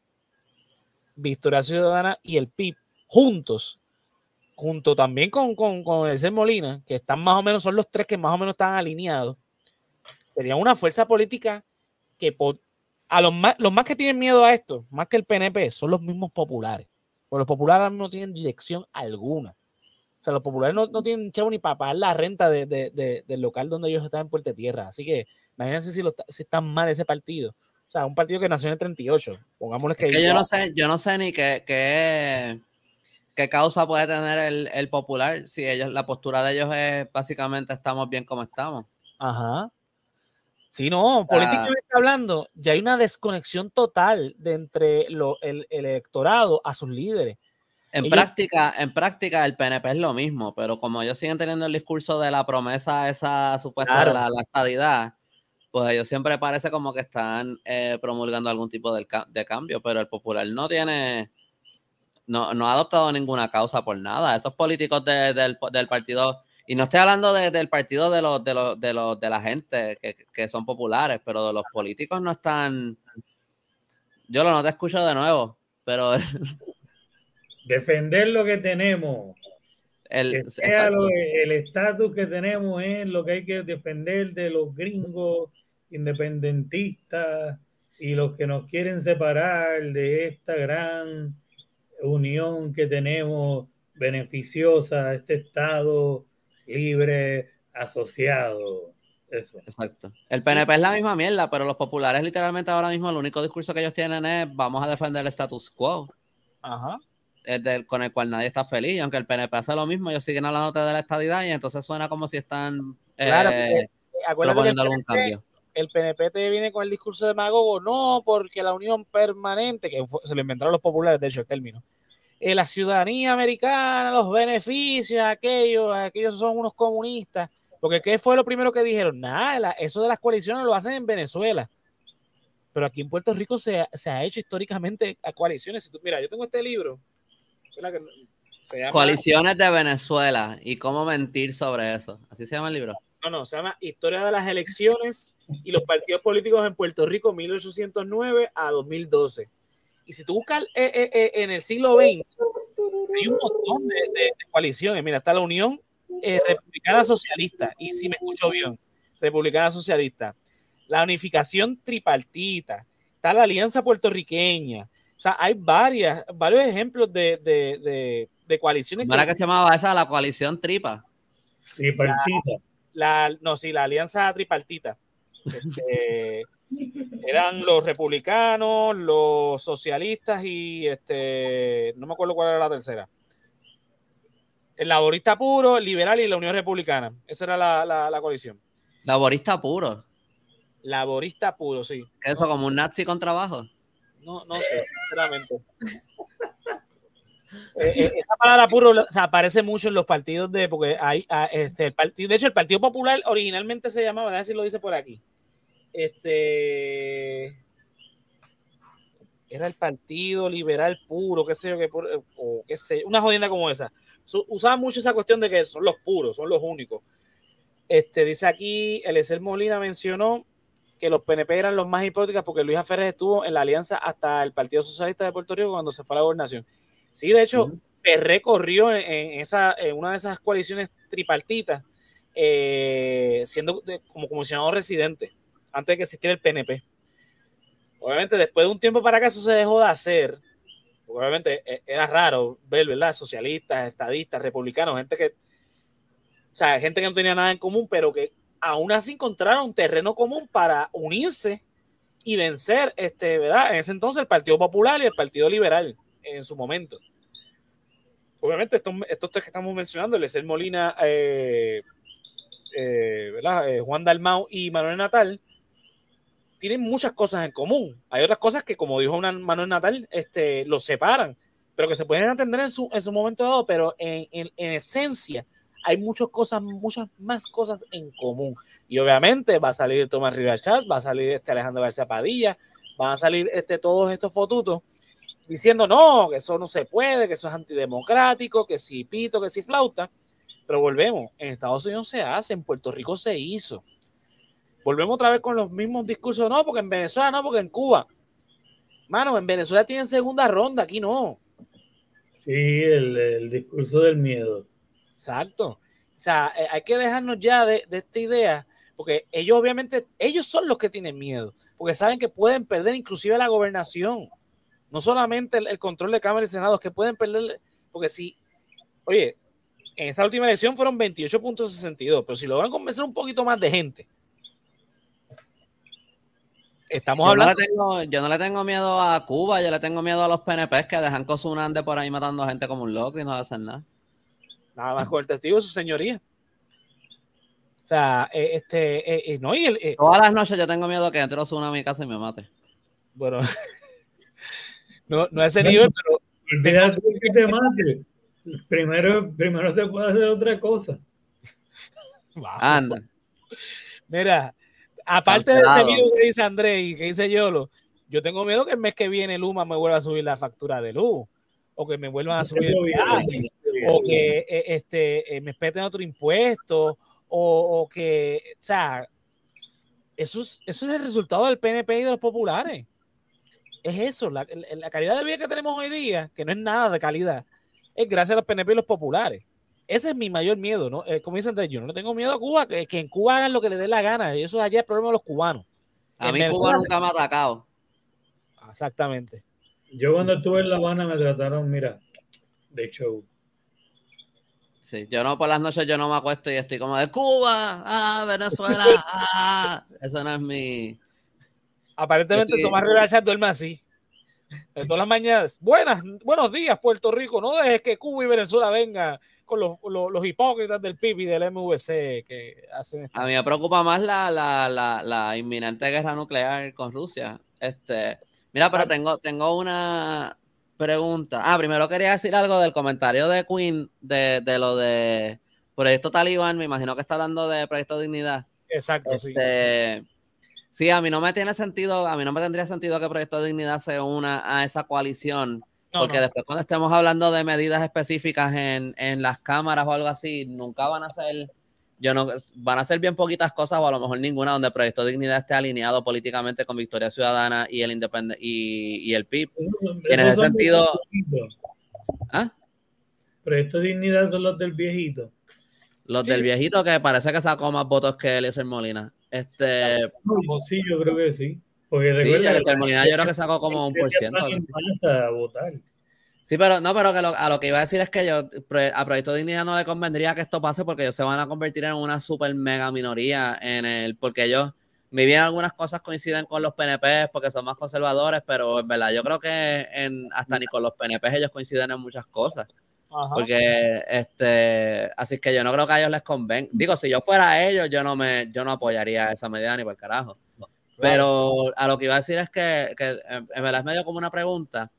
Victoria Ciudadana y el PIB juntos, junto también con, con, el C. Molina, que están más o menos, son los tres que más o menos están alineados, serían una fuerza política que a los más, los más que tienen miedo a esto, más que el PNP, son los mismos populares. Porque los populares no tienen dirección alguna. O sea, los populares no, tienen chavo ni para pagar la renta del local donde ellos están en Puerto Tierra. Así que imagínense si, lo, si está mal ese partido. O sea, un partido que nació en el 38. Pongámosle que. yo, no sé, yo no sé ni qué, qué, causa puede tener el, popular si ellos, la postura de ellos es básicamente estamos bien como estamos. Ajá. Sí, no, políticamente hablando, ya hay una desconexión total de entre lo, el electorado a sus líderes. En práctica, en práctica el PNP es lo mismo, pero como ellos siguen teniendo el discurso de la promesa esa supuesta de la, estadidad, pues ellos siempre parece como que están eh, promulgando algún tipo de, cambio, pero el popular no tiene, no, no, ha adoptado ninguna causa por nada. Esos políticos del, partido, y no estoy hablando del partido de los, de los, de los, de la gente que, que son populares, pero de los políticos no están, yo lo no te escucho de nuevo, pero defender lo que tenemos. El estatus que tenemos es lo que hay que defender de los gringos independentistas y los que nos quieren separar de esta gran unión que tenemos beneficiosa, este estado libre, asociado. Eso. Exacto. El PNP es la misma mierda, pero los populares literalmente ahora mismo el único discurso que ellos tienen es vamos a defender el status quo. Ajá con el cual nadie está feliz. aunque el PNP hace lo mismo, ellos siguen hablando de la estadidad y entonces suena como si están eh, proponiendo algún cambio. El PNP te viene con el discurso de Magogo, no, porque la unión permanente, que se lo inventaron los populares, de hecho, el término. Eh, la ciudadanía americana, los beneficios, aquellos, aquellos son unos comunistas. Porque ¿qué fue lo primero que dijeron? Nada, eso de las coaliciones lo hacen en Venezuela. Pero aquí en Puerto Rico se, se ha hecho históricamente a coaliciones. Mira, yo tengo este libro, Coaliciones de Venezuela y cómo mentir sobre eso. ¿Así se llama el libro? No, no, se llama Historia de las elecciones y los partidos políticos en Puerto Rico 1809 a 2012. Y si tú buscas eh, eh, eh, en el siglo XX, hay un montón de, coaliciones. Mira, está la Unión eh, Republicana Socialista, y si me escucho bien, Republicana Socialista, la unificación tripartita, está la Alianza Puertorriqueña. O sea, hay varias, varios ejemplos de, de, de, coaliciones. ¿No era que se llamaba esa la coalición tripa? Tripartita. La, no, sí, la Alianza Tripartita. Este, eran los republicanos, los socialistas y este, no me acuerdo cuál era la tercera. El laborista puro, el liberal y la Unión Republicana. Esa era la, la, coalición. Laborista puro. Laborista puro, sí. ¿Eso como un nazi con trabajo? No, no sé, sinceramente. Eh, eh, esa palabra puro aparece mucho en los partidos de, porque hay, ah, este, el partido, de hecho, el Partido Popular originalmente se llamaba, a ver si lo dice por aquí, este era el partido liberal puro, qué sé yo, o qué sé, una jodienda como esa. Usaba mucho esa cuestión de que son los puros, son los únicos. Este, dice aquí, Eliezer Molina mencionó que los PNP eran los más hipócritas porque Luis Ferrer estuvo en la alianza hasta el Partido Socialista de Puerto Rico cuando se fue a la gobernación. Sí, de hecho, uh corrió en, esa, en una de esas coaliciones tripartitas, eh, siendo como comisionado residente antes de que existiera el PNP. Obviamente, después de un tiempo para acá eso se dejó de hacer. Obviamente e, era raro ver, ¿verdad? Socialistas, estadistas, republicanos, gente que, o sea, gente que no tenía nada en común, pero que aún así encontraron terreno común para unirse y vencer, este, ¿verdad? En ese entonces el Partido Popular y el Partido Liberal en su momento. Obviamente, estos, estos tres que estamos mencionando, el Molina, eh, eh, ¿verdad? Eh, Juan Dalmau y Manuel Natal, tienen muchas cosas en común. Hay otras cosas que, como dijo una Manuel Natal, este, los separan, pero que se pueden atender en su, en su momento dado, pero en, en, esencia hay muchas cosas, muchas más cosas en común. Y obviamente va a salir Tomás Rivera va a salir este Alejandro García Padilla, van a salir este, todos estos fotutos diciendo no, que eso no se puede, que eso es antidemocrático, que si pito, que si flauta. Pero volvemos, en Estados Unidos se hace, en Puerto Rico se hizo volvemos otra vez con los mismos discursos. No, porque en Venezuela no, porque en Cuba. Mano, en Venezuela tienen segunda ronda, aquí no. Sí, el, discurso del miedo. Exacto. O sea, eh, hay que dejarnos ya de, esta idea, porque ellos obviamente, ellos son los que tienen miedo, porque saben que pueden perder inclusive la gobernación. No solamente el, control de Cámara y Senado, que pueden perder, porque si, oye, en esa última elección fueron 28.62, pero si logran convencer un poquito más de gente, estamos hablando. yo no le tengo miedo a Cuba, yo le tengo miedo a los PNP que dejan Cosunande por ahí matando a gente como un loco y no hacen nada. Nada más con el testigo de su señoría. O sea, eh, este, eh, eh, no, y el, Todas las noches yo tengo miedo que entre Osuna a mi casa y me mate. Bueno, no, no a ese nivel, pero. Olvídate que te mate. Primero, primero te puede hacer otra cosa. Anda. Mira, aparte de ese video que dice André y que dice Yolo, yo tengo miedo que el mes que viene Luma me vuelva a subir la factura de luz, o que me vuelvan a subir el viaje, o que eh, este, eh, me espeten otro impuesto, o, que, o sea, eso es, eso es el resultado del PNP y de los populares. Es eso, la, la calidad de vida que tenemos hoy día, que no es nada de calidad, es gracias a los PNP y los populares. Ese es mi mayor miedo, ¿no? Eh, como dicen, yo no tengo miedo a Cuba, que, que, en Cuba hagan lo que les dé la gana. Y eso allá es el problema de los cubanos. A mí Cuba nunca me ha atacado. Exactamente. Yo cuando estuve en La Habana me trataron, mira, de show. Sí, yo no por las noches yo no me acuesto y estoy como de Cuba, ah, Venezuela, ah. Eso no es mi. Aparentemente Tomás Rivera duerme así. En todas las mañanas. Buenas, buenos días, Puerto Rico. No dejes que Cuba y Venezuela vengan los, los, hipócritas del PIB y del MVC que hacen A mí me preocupa más la, la, la, la, inminente guerra nuclear con Rusia. Este, mira, pero tengo, tengo una pregunta. Ah, primero quería decir algo del comentario de Queen de, de lo de Proyecto Talibán. Me imagino que está hablando de Proyecto Dignidad. Exacto, sí. Este, sí, a mí no me tiene sentido, a mí no me tendría sentido que Proyecto Dignidad se una a esa coalición porque después cuando estemos hablando de medidas específicas en, en, las cámaras o algo así, nunca van a ser, yo no, van a ser bien poquitas cosas o a lo mejor ninguna donde el Proyecto Dignidad esté alineado políticamente con Victoria Ciudadana y el Independ y, y, el PIB. y en ese sentido... ¿Ah? Proyecto Dignidad son los del viejito. Los del viejito que parece que sacó más votos que Eliezer Molina. Este. Sí, yo creo que sí. Porque sí, Eliezer Molina yo creo que sacó como un por ciento. A votar. Sí, pero no, pero que a lo que iba a decir es que yo a Proyecto Dignidad no le convendría que esto pase porque ellos se van a convertir en una super mega minoría en el, porque ellos, muy bien algunas cosas coinciden con los PNP porque son más conservadores, pero en verdad yo creo que en, hasta ni con los PNP ellos coinciden en muchas cosas. Porque, este, así que yo no creo que a ellos les convenga. Digo, si yo fuera ellos, yo no me, yo no apoyaría esa medida ni por carajo. Pero a lo que iba a decir es que, que en verdad es medio como una pregunta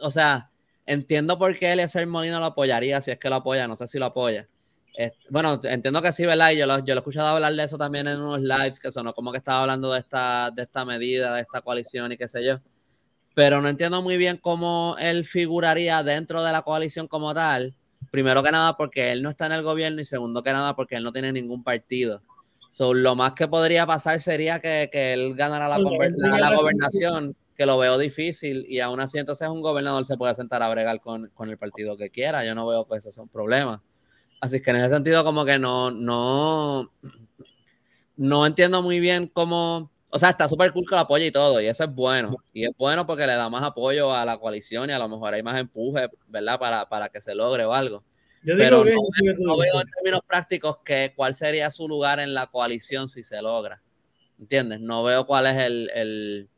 o sea, entiendo por qué Eliezer Molina lo apoyaría, si es que lo apoya, no sé si lo apoya. bueno, entiendo que sí, ¿verdad? Y yo lo, yo lo he escuchado hablar de eso también en unos lives que sonó como que estaba hablando de esta, de esta medida, de esta coalición y qué sé yo. Pero no entiendo muy bien cómo él figuraría dentro de la coalición como tal. Primero que nada porque él no está en el gobierno y segundo que nada porque él no tiene ningún partido. So, lo más que podría pasar sería que, que él ganara la, la gobernación que lo veo difícil y aún así entonces un gobernador se puede sentar a bregar con, el partido que quiera. Yo no veo que eso sea un problema. Así que en ese sentido como que no, no, no entiendo muy bien cómo, o sea, está súper cool que lo apoye y todo, y eso es bueno. Y es bueno porque le da más apoyo a la coalición y a lo mejor hay más empuje, ¿verdad? Para, para que se logre o algo. Pero no, veo en términos prácticos que cuál sería su lugar en la coalición si se logra. ¿Entiendes? No veo cuál es el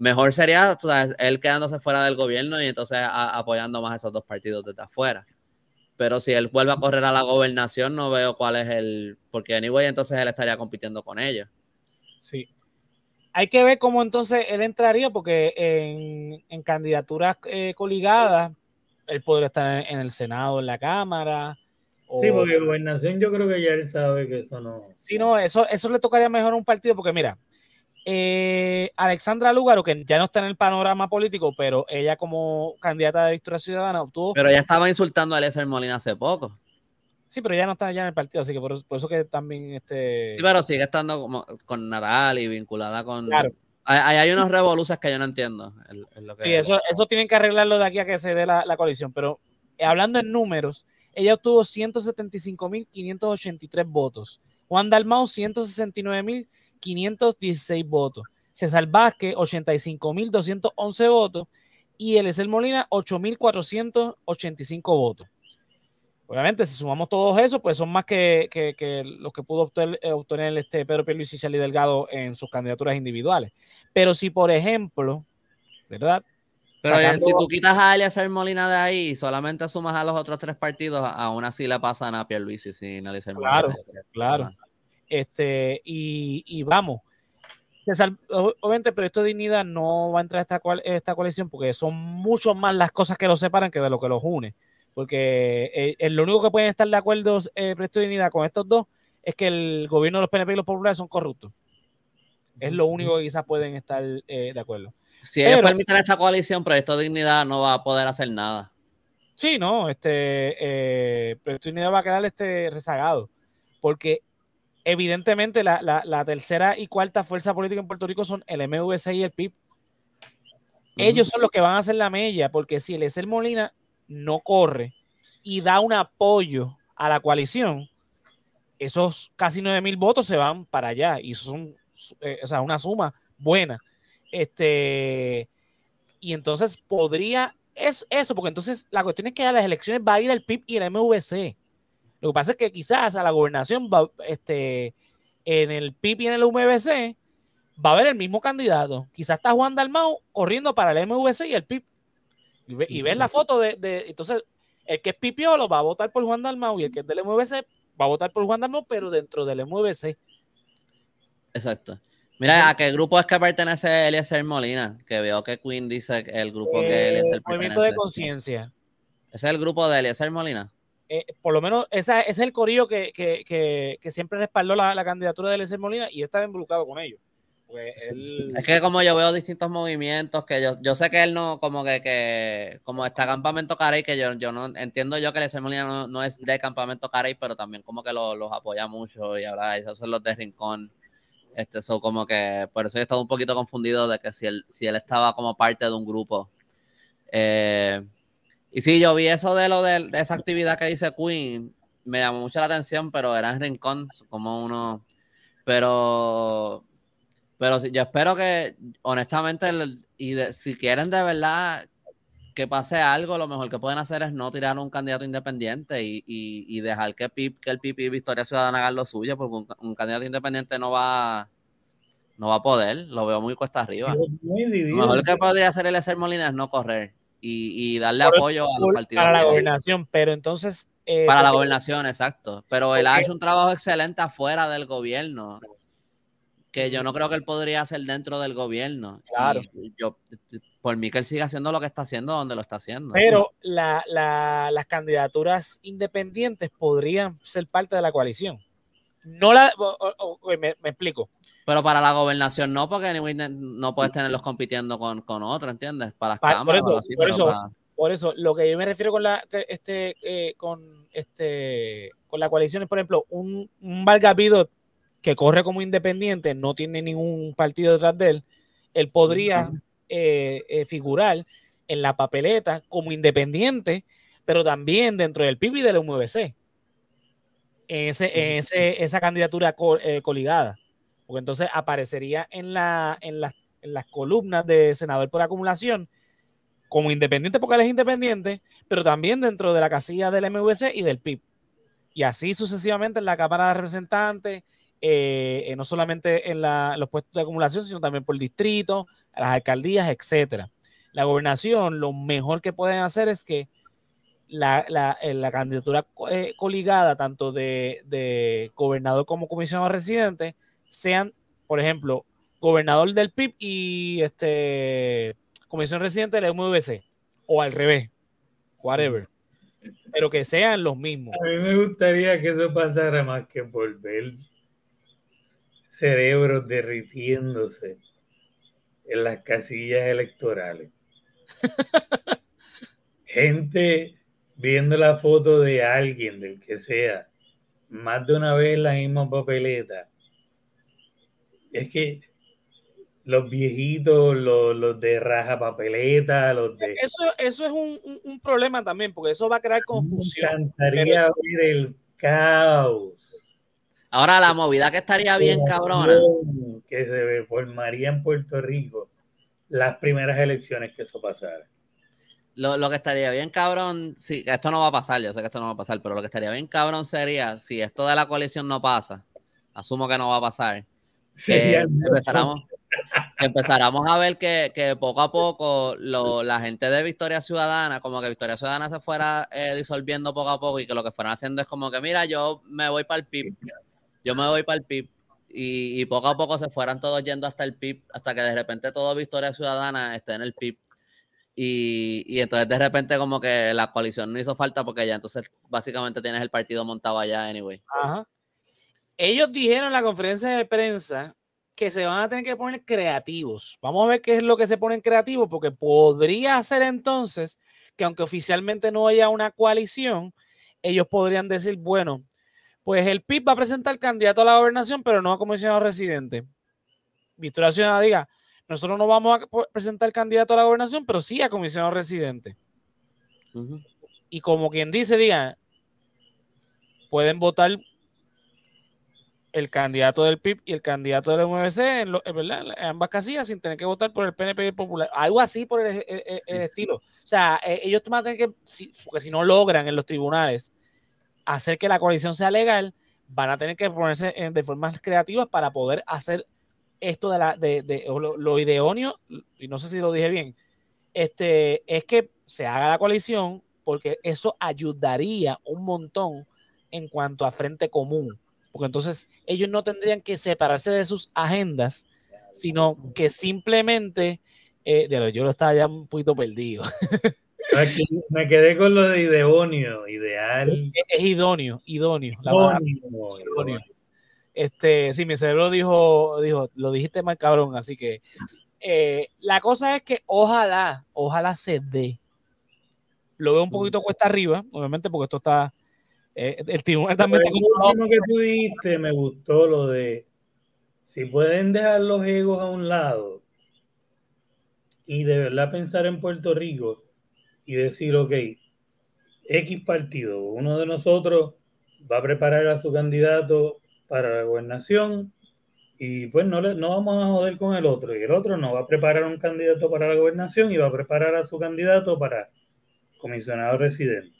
mejor sería él quedándose fuera del gobierno y entonces apoyando más a esos dos partidos desde afuera. Pero si él vuelve a correr a la gobernación, no veo cuál es el. Porque anyway, entonces él estaría compitiendo con ellos. Sí. Hay que ver cómo entonces él entraría, porque en, candidaturas eh, coligadas, él podría estar en, el Senado, en la Cámara. Sí, porque gobernación yo creo que ya él sabe que eso no. Sí, no, eso, eso le tocaría mejor a un partido, porque mira, eh, Alexandra Lugaro, que ya no está en el panorama político, pero ella como candidata de Victoria Ciudadana obtuvo... Pero ella estaba insultando a Eliezer Molina hace poco. Sí, pero ya no está ya en el partido, así que por, eso que también este... Sí, pero sigue estando como con Nadal y vinculada con... Claro. Hay, hay unos revoluciones que yo no entiendo. sí, eso, eso tienen que arreglarlo de aquí a que se dé la, la coalición, pero hablando en números, ella obtuvo 175.583 votos. Juan Dalmau, 169.000 516 votos. César Vázquez, 85.211 votos. Y Eliezer Molina, 8.485 votos. Obviamente, si sumamos todos esos, pues son más que, que, los que pudo obtener, eh, obtener este Pedro Pierluisi y Charlie Delgado en sus candidaturas individuales. Pero si, por ejemplo, ¿verdad? Pero si tú quitas a Eliezer Molina de ahí y solamente sumas a los otros tres partidos, aún así le pasan a Pierluisi sin Eliezer Molina. Claro, claro. Este, y, vamos. Obviamente, pero esto de dignidad no va a entrar a esta, esta coalición porque son mucho más las cosas que los separan que de lo que los une. Porque eh, lo único que pueden estar de acuerdo eh, Presto de dignidad con estos dos es que el gobierno de los PNP y los populares son corruptos. Es lo único que quizás pueden estar eh, de acuerdo. Si ellos permiten esta coalición, Proyecto de Dignidad no va a poder hacer nada. Sí, no, este eh, Proyecto de Dignidad va a quedar este rezagado. Porque evidentemente la, tercera y cuarta fuerza política en Puerto Rico son el MVC y el PIB. Ellos son los que van a hacer la mella, porque si el Ezer Molina no corre y da un apoyo a la coalición, esos casi 9 mil votos se van para allá y son eh, o sea, una suma buena. Este, y entonces podría, es eso, porque entonces la cuestión es que a las elecciones va a ir el PIB y el MVC. Lo que pasa es que quizás a la gobernación, este, en el PIB y en el MVC, va a haber el mismo candidato. Quizás está Juan Dalmau corriendo para el MVC y el PIB. Y, ven la foto de, Entonces, el que es pipiolo va a votar por Juan Dalmau y el que es del MVC va a votar por Juan Dalmau, pero dentro del MVC. Exacto. Mira, ¿a qué grupo es que pertenece Eliezer Molina? Que veo que Queen dice el grupo que eh, Eliezer pertenece. Movimiento de Conciencia. ¿Ese es el grupo de Eliezer Molina? Eh, por lo menos ese es el corillo que, que, que, que siempre respaldó la, la, candidatura de Eliezer Molina y estaba involucrado con ellos. Es que como yo veo distintos movimientos, que yo, yo sé que él no, como que, que como está Campamento Carey, que yo, yo no entiendo yo que Eliezer Molina no, no, es de Campamento Carey, pero también como que lo, los apoya mucho y ahora esos son los de Rincón. Este, son como que, por eso he estado un poquito confundido de que si él, si él estaba como parte de un grupo. Eh, Y sí, yo vi eso de lo de, esa actividad que dice Queen, me llamó mucho la atención, pero era en Rincón, como uno. Pero, pero yo espero que, honestamente, y si quieren de verdad que pase algo, lo mejor que pueden hacer es no tirar un candidato independiente y, dejar que, PIP, que el PIP y Victoria Ciudadana hagan lo suyo, porque un, candidato independiente no va no va a poder, lo veo muy cuesta arriba. lo mejor que podría hacer el hacer Molina es no correr y, darle apoyo a los partidos. Para la gobernación, pero entonces... Eh, para la gobernación, exacto. Pero él ha hecho un trabajo excelente afuera del gobierno que yo no creo que él podría hacer dentro del gobierno. Claro. yo, por mí que él siga haciendo lo que está haciendo donde lo está haciendo. Pero la, las candidaturas independientes podrían ser parte de la coalición. No la, me, explico. Pero para la gobernación no, porque no puedes tenerlos compitiendo con, con otros, ¿entiendes? Para las cámaras. Por eso, por, eso por eso, lo que yo me refiero con la, este, eh, con, este, con la coalición es, por ejemplo, un, un Valgapido que corre como independiente, no tiene ningún partido detrás de él, él podría eh, eh, figurar en la papeleta como independiente, pero también dentro del PIB y del MVC. En, ese, ese, esa candidatura eh, coligada. Porque entonces aparecería en, la, en, en las columnas de senador por acumulación como independiente porque él es independiente, pero también dentro de la casilla del MVC y del PIB. Y así sucesivamente en la Cámara de Representantes eh, eh, no solamente en los puestos de acumulación, sino también por distrito, las alcaldías, etcétera. La gobernación, lo mejor que pueden hacer es que la, la, la candidatura eh, coligada, tanto de, gobernador como comisionado residente, sean, por ejemplo, gobernador del PIB y este comisión residente del MVC, o al revés, whatever. Pero que sean los mismos. A mí me gustaría que eso pasara más que volver cerebros derritiéndose en las casillas electorales. Gente viendo la foto de alguien, del que sea, más de una vez la misma papeleta. Es que los viejitos, los, de raja papeleta, los de... Eso, eso es un, problema también, porque eso va a crear confusión. Me encantaría ver el caos Ahora, la movida que estaría bien cabrona. Que se formaría en Puerto Rico las primeras elecciones que eso pasara. Lo, que estaría bien cabrón, sí, esto no va a pasar, yo sé que esto no va a pasar, pero lo que estaría bien cabrón sería, si esto de la coalición no pasa, asumo que no va a pasar, que empezáramos, empezáramos, a ver que, poco a poco la gente de Victoria Ciudadana, como que Victoria Ciudadana se fuera eh, disolviendo poco a poco y que lo que fueran haciendo es como que, mira, yo me voy para el PIB yo me voy para el PIB y, poco a poco se fueran todos yendo hasta el PIB, hasta que de repente todo Victoria Ciudadana esté en el PIB. Y, entonces de repente como que la coalición no hizo falta porque ya entonces básicamente tienes el partido montado allá anyway. Ellos dijeron en la conferencia de prensa que se van a tener que poner creativos. Vamos a ver qué es lo que se ponen creativos, porque podría ser entonces que aunque oficialmente no haya una coalición, ellos podrían decir, bueno, pues el PIB va a presentar candidato a la gobernación, pero no a comisionado residente. Victoria Ciudadana diga, nosotros no vamos a presentar candidato a la gobernación, pero sí a comisionado residente. Y como quien dice, diga, pueden votar el candidato del PIB y el candidato del MVC en, ambas casillas sin tener que votar por el PNP Popular. Algo así por el, estilo. O sea, eh, ellos van a tener que, porque si no logran en los tribunales hacer que la coalición sea legal, van a tener que ponerse de formas creativas para poder hacer esto de, la, de, lo, idóneo, y no sé si lo dije bien, este, es que se haga la coalición porque eso ayudaría un montón en cuanto a frente común, porque entonces ellos no tendrían que separarse de sus agendas, sino que simplemente, eh, yo lo estaba ya un poquito perdido. me quedé con lo de idóneo, ideal. Es, idóneo, idóneo. idóneo, Este, sí, mi cerebro dijo, dijo, lo dijiste mal cabrón, así que eh, la cosa es que ojalá, ojalá se dé. Lo veo un poquito cuesta arriba, obviamente, porque esto está. Eh, el tribunal también está. Lo que tú dijiste me gustó lo de si pueden dejar los egos a un lado y de verdad pensar en Puerto Rico, y decir, ok, X partido, uno de nosotros va a preparar a su candidato para la gobernación y pues no, le, no vamos a joder con el otro. Y el otro no va a preparar un candidato para la gobernación y va a preparar a su candidato para comisionado residente.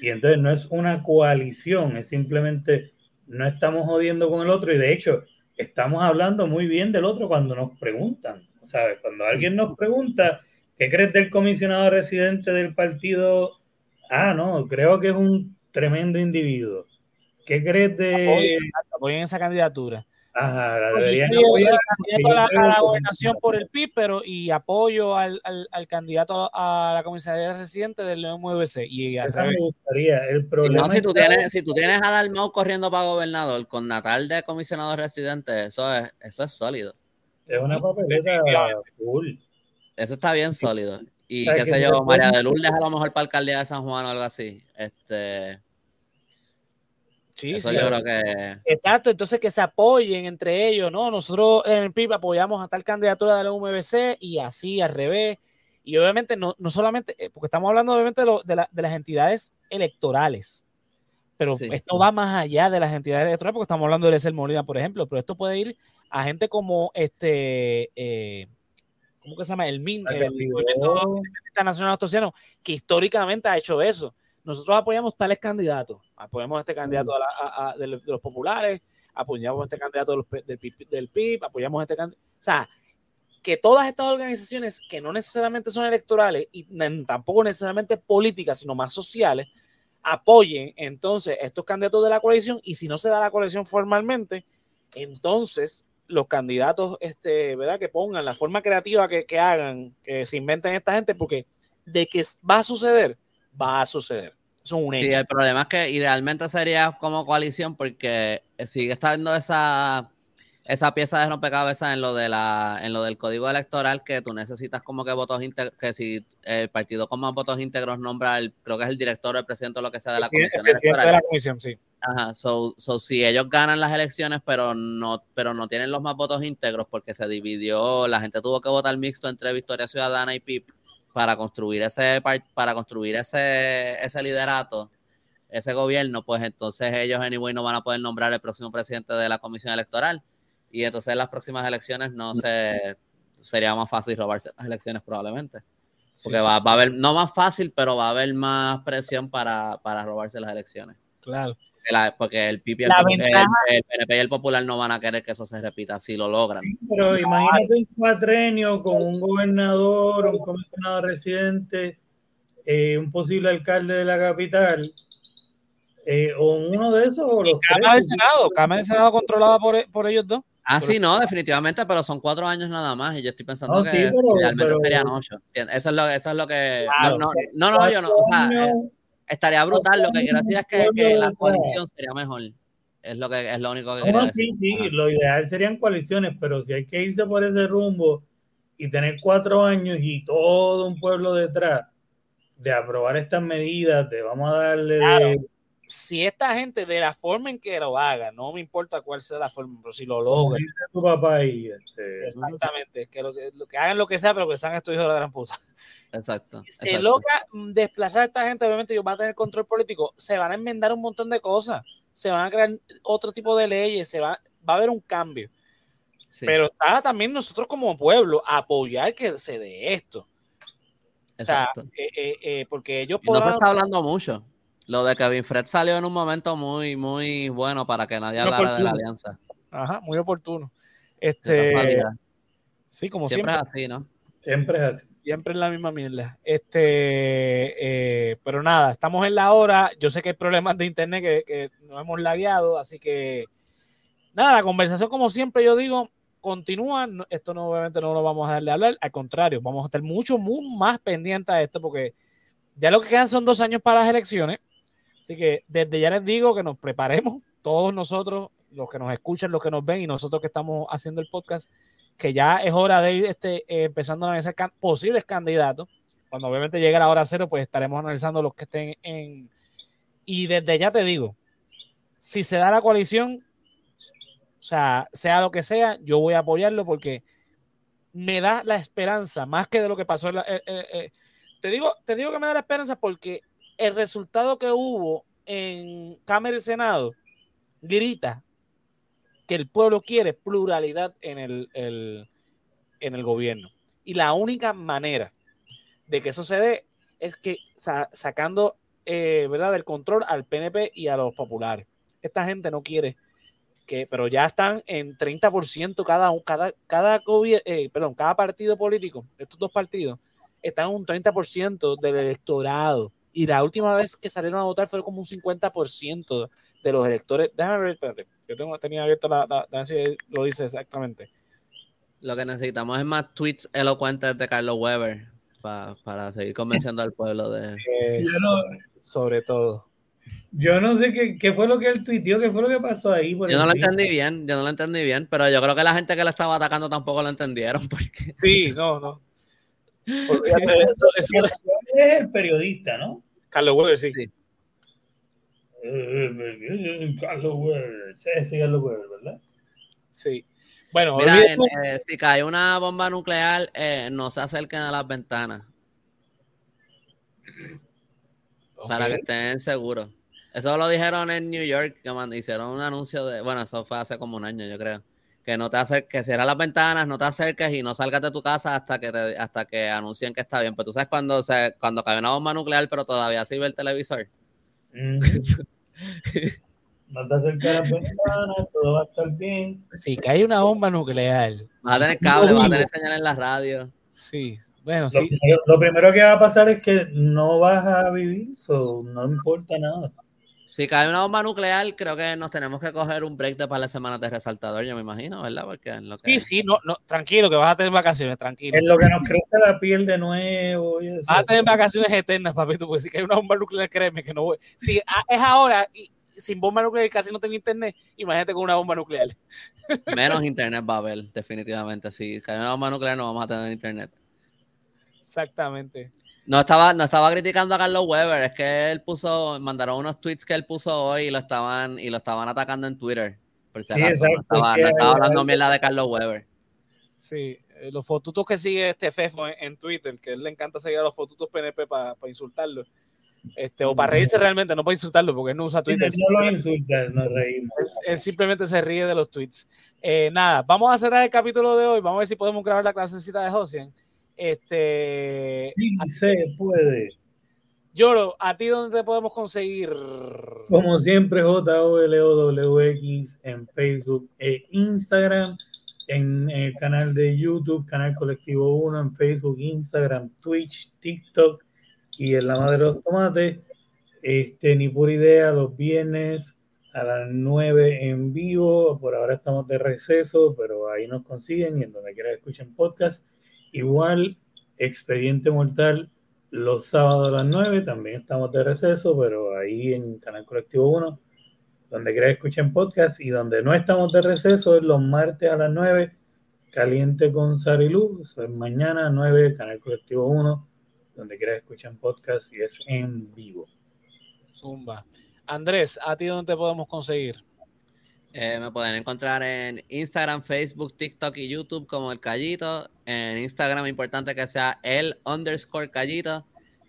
Y entonces no es una coalición, es simplemente no estamos jodiendo con el otro y de hecho estamos hablando muy bien del otro cuando nos preguntan. ¿Sabes? Cuando alguien nos pregunta, ¿qué crees del comisionado residente del partido? Ah, no, creo que es un tremendo individuo. ¿Qué crees de...? Apoyen, esa candidatura. Ajá, la deberían apoyar. A, la gobernación por el PIB, pero y apoyo al, al, candidato a la comisaría residente del MVC. Y me gustaría. El problema no, si, tú tienes, si tú tienes a Dalmau corriendo para gobernador con Natal de comisionado residente, eso es, eso es sólido. Es una papeleta cool. Eso está bien sólido. Y qué sé yo, María de Lourdes a lo mejor para alcaldía de San Juan o algo así. Este. Sí, sí. Yo creo que... Exacto, entonces que se apoyen entre ellos, ¿no? Nosotros en el PIB apoyamos a tal candidatura de la UMBC y así al revés. Y obviamente no, no solamente, eh, porque estamos hablando obviamente de, de, de las entidades electorales, pero esto va más allá de las entidades electorales, porque estamos hablando de Lesel Molina, por ejemplo, pero esto puede ir a gente como este, eh, ¿cómo que se llama? El MIN, el Movimiento Internacional Astosiano, que históricamente ha hecho eso. Nosotros apoyamos tales candidatos, apoyamos a este candidato de, los populares, apoyamos a este candidato del, PIB, apoyamos a este candidato. O sea, que todas estas organizaciones que no necesariamente son electorales y tampoco necesariamente políticas, sino más sociales, apoyen entonces estos candidatos de la coalición y si no se da la coalición formalmente, entonces los candidatos, este, ¿verdad? Que pongan la forma creativa que, que hagan, que se inventen esta gente, porque de que va a suceder, va a suceder. Es un hecho. Sí, el problema es que idealmente sería como coalición porque sigue estando esa esa pieza de rompecabezas en lo de la en lo del código electoral que tú necesitas como que votos íntegros que si el partido con más votos íntegros nombra el creo que es el director o el presidente o lo que sea de la comisión electoral. de la comisión sí ajá so, so, si ellos ganan las elecciones pero no pero no tienen los más votos íntegros porque se dividió la gente tuvo que votar mixto entre Victoria Ciudadana y PIP para construir ese para construir ese ese liderato ese gobierno pues entonces ellos anyway no van a poder nombrar el próximo presidente de la comisión electoral y entonces en las próximas elecciones no se sería más fácil robarse las elecciones probablemente. Porque va, va, a haber, no más fácil, pero va a haber más presión para, para robarse las elecciones. Claro. Porque el PIB, el, el, PNP y el Popular no van a querer que eso se repita si lo logran. pero imagínate un cuatrenio con un gobernador, un comisionado residente, eh, un posible alcalde de la capital, eh, o uno de esos o los Cámara de Senado, Cámara de Senado controlada por, por ellos dos. Ah, sí, no, definitivamente, pero son cuatro años nada más y yo estoy pensando que realmente serían ocho. Eso es lo, eso es lo que... no, no, no, yo no, o sea, eh, estaría brutal, lo que quiero decir es que, que, la coalición sería mejor. Es lo, que, es lo único que no, sí, sí, lo ideal serían coaliciones, pero si hay que irse por ese rumbo y tener cuatro años y todo un pueblo detrás de aprobar estas medidas, de vamos a darle de si esta gente de la forma en que lo haga, no me importa cuál sea la forma, pero si lo logra. Tu papá y este, Exactamente, que lo, que lo, que hagan lo que sea, pero que sean estos hijos de la gran puta. Exacto. Si se logra desplazar a esta gente, obviamente ellos van a tener control político, se van a enmendar un montón de cosas, se van a crear otro tipo de leyes, se va, va a haber un cambio. Pero está también nosotros como pueblo apoyar que se dé esto. Exacto. O sea, eh, eh, eh, porque ellos No se está hablando mucho. Lo de Kevin Fred salió en un momento muy, muy bueno para que nadie hablara de la alianza. Ajá, muy oportuno. Este, sí, como siempre. Siempre es así, ¿no? Siempre es así. Siempre es la misma mierda. Este, eh, pero nada, estamos en la hora. Yo sé que hay problemas de internet que, que nos hemos lagueado, así que nada, la conversación, como siempre, yo digo, continúa. Esto no, obviamente no lo vamos a darle a hablar. Al contrario, vamos a estar mucho, muy más pendientes de esto porque ya lo que quedan son dos años para las elecciones. Así que desde ya les digo que nos preparemos, todos nosotros, los que nos escuchan, los que nos ven y nosotros que estamos haciendo el podcast, que ya es hora de ir este, eh, empezando a analizar posibles candidatos. Cuando obviamente llegue la hora cero, pues estaremos analizando los que estén en... Y desde ya te digo, si se da la coalición, o sea, sea lo que sea, yo voy a apoyarlo porque me da la esperanza, más que de lo que pasó en la, eh, eh, te digo, te digo que me da la esperanza porque el resultado que hubo en Cámara y Senado grita que el pueblo quiere pluralidad en el, en el gobierno. Y la única manera de que eso se dé es que sacando eh, ¿verdad? del control al PNP y a los populares. Esta gente no quiere que, pero ya están en 30% cada, cada, cada, eh, perdón, cada partido político, estos dos partidos, están en un 30% del electorado. Y la última vez que salieron a votar fue como un 50% de los electores. Déjame ver, espérate. Yo tengo, tenía abierto la, la, si lo dice exactamente. Lo que necesitamos es más tweets elocuentes de Carlos Weber para seguir convenciendo al pueblo de. sobre todo. Yo no sé qué, qué, fue lo que él tuiteó, qué fue lo que pasó ahí. yo no lo entendí bien, yo no lo entendí bien, pero yo creo que la gente que lo estaba atacando tampoco lo entendieron. Porque... Sí, no, no. eso, eso, es el periodista, ¿no? Carlos Weber, sí. sí. Carlos Weber, sí, Carlos Weber, ¿verdad? Sí. Bueno, Mira, eh, si cae una bomba nuclear, eh, no se acerquen a las ventanas. Para que estén seguros. Eso lo dijeron en New York, que hicieron un anuncio de, bueno, eso fue hace como un año, yo creo. Que no te acerques, que cierras las ventanas, no te acerques y no salgas de tu casa hasta que hasta que anuncien que está bien. Pues tú sabes cuando se, cuando cae una bomba nuclear, pero todavía sirve el televisor. Mm. no te acerques a las ventanas, todo va a estar bien. Si cae una bomba nuclear. Vas a tener cable, vas a tener señal en la radio. Sí, bueno, lo, sí. Primero, lo primero que va a pasar es que no vas a vivir, so no importa nada. Si cae una bomba nuclear, creo que nos tenemos que coger un break de para la semana de resaltador, yo me imagino, ¿verdad? Porque lo que... Sí, sí, no, no, tranquilo, que vas a tener vacaciones, tranquilo. Es lo que nos crece la piel de nuevo. Y Vas a tener vacaciones eternas, papito, porque si cae una bomba nuclear, créeme que no voy. Si es ahora y sin bomba nuclear casi no tengo internet, imagínate con una bomba nuclear. Menos internet va a haber, definitivamente. Si cae una bomba nuclear, no vamos a tener internet. Exactamente. No estaba, no estaba criticando a Carlos Weber, es que él puso, mandaron unos tweets que él puso hoy y lo estaban, y lo estaban atacando en Twitter. Por si no estaba, hablando mierda de Carlos Weber. Sí, eh, los fotutos que sigue este Fefo en, Twitter, que él le encanta seguir a los fotutos PNP para insultarlo. Este, o para reírse realmente, no para insultarlo, porque él no usa Twitter. no lo insulta, nos reímos. Él, simplemente se ríe de los tweets. Eh, nada, vamos a cerrar el capítulo de hoy. Vamos a ver si podemos grabar la clasecita de Josian. Este. Sí, se puede. Lloro, ¿a ti dónde te podemos conseguir? Como siempre, JOLOWX en Facebook e Instagram, en el canal de YouTube, Canal Colectivo 1, en Facebook, Instagram, Twitch, TikTok y en La Madre de los Tomates. Este, ni por idea, los viernes a las 9 en vivo. Por ahora estamos de receso, pero ahí nos consiguen y en donde quiera escuchen podcast. Igual, Expediente Mortal los sábados a las 9, también estamos de receso, pero ahí en Canal Colectivo 1, donde quiera escuchen podcast y donde no estamos de receso es los martes a las 9, Caliente con Sarilu, eso es mañana a 9, Canal Colectivo 1, donde quiera escuchen podcast y es en vivo. Zumba. Andrés, ¿a ti dónde te podemos conseguir? Eh, me pueden encontrar en Instagram, Facebook, TikTok y YouTube como el Callito. En Instagram, importante que sea el underscore Callito.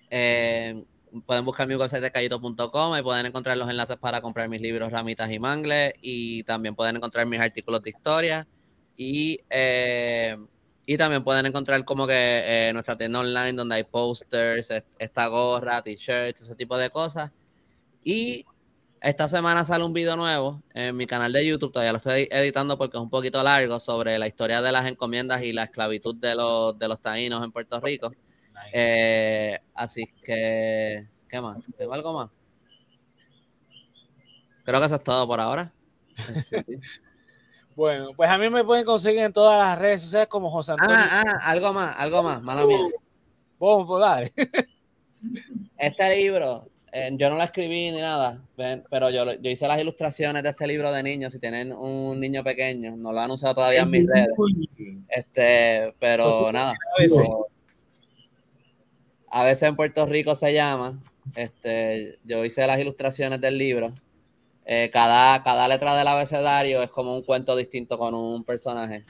Eh, pueden buscar mi website de callito.com y pueden encontrar los enlaces para comprar mis libros Ramitas y Mangles y también pueden encontrar mis artículos de historia y, eh, y también pueden encontrar como que nuestra tienda online donde hay posters, esta gorra, t-shirts, ese tipo de cosas. Y esta semana sale un video nuevo en mi canal de YouTube, todavía lo estoy editando porque es un poquito largo, sobre la historia de las encomiendas y la esclavitud de los, de los taínos en Puerto Rico. Eh, así que, ¿qué más? ¿Tengo algo más? Creo que eso es todo por ahora. bueno, pues a mí me pueden conseguir en todas las redes sociales como José Antonio. Ah, ah, algo más, algo más, mala mía. Vamos, pues dale. Este libro eh, yo no la escribí ni nada, pero yo, yo hice las ilustraciones de este libro de niños. Si tienen un niño pequeño, no lo han usado todavía en mis redes. Este, pero nada. A veces en Puerto Rico se llama. Este, yo hice las ilustraciones del libro. Eh, cada, cada letra del abecedario es como un cuento distinto con un personaje.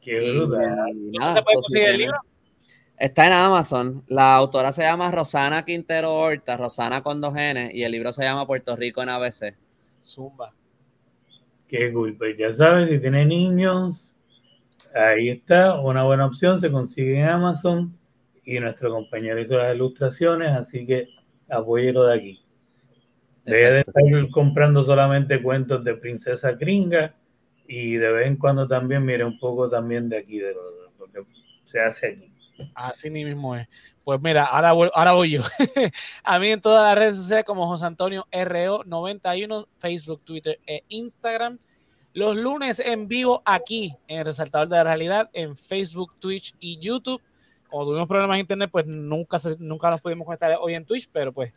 Qué brutal. ¿Se puede conseguir el libro? Está en Amazon. La autora se llama Rosana Quintero Horta, Rosana con dos N, y el libro se llama Puerto Rico en ABC. Zumba. Qué cool. Pues ya sabes, si tiene niños, ahí está, una buena opción, se consigue en Amazon y nuestro compañero hizo las ilustraciones, así que apóyelo de aquí. Debe de estar comprando solamente cuentos de princesa gringa y de vez en cuando también mire un poco también de aquí, de lo, que se hace aquí. Así mismo es. Pues mira, ahora voy, ahora voy yo. a mí en todas las redes sociales como José Antonio RO91, Facebook, Twitter e Instagram. Los lunes en vivo aquí en el Resaltador de la Realidad en Facebook, Twitch y YouTube. Como tuvimos problemas de internet, pues nunca, nunca nos pudimos conectar hoy en Twitch, pero pues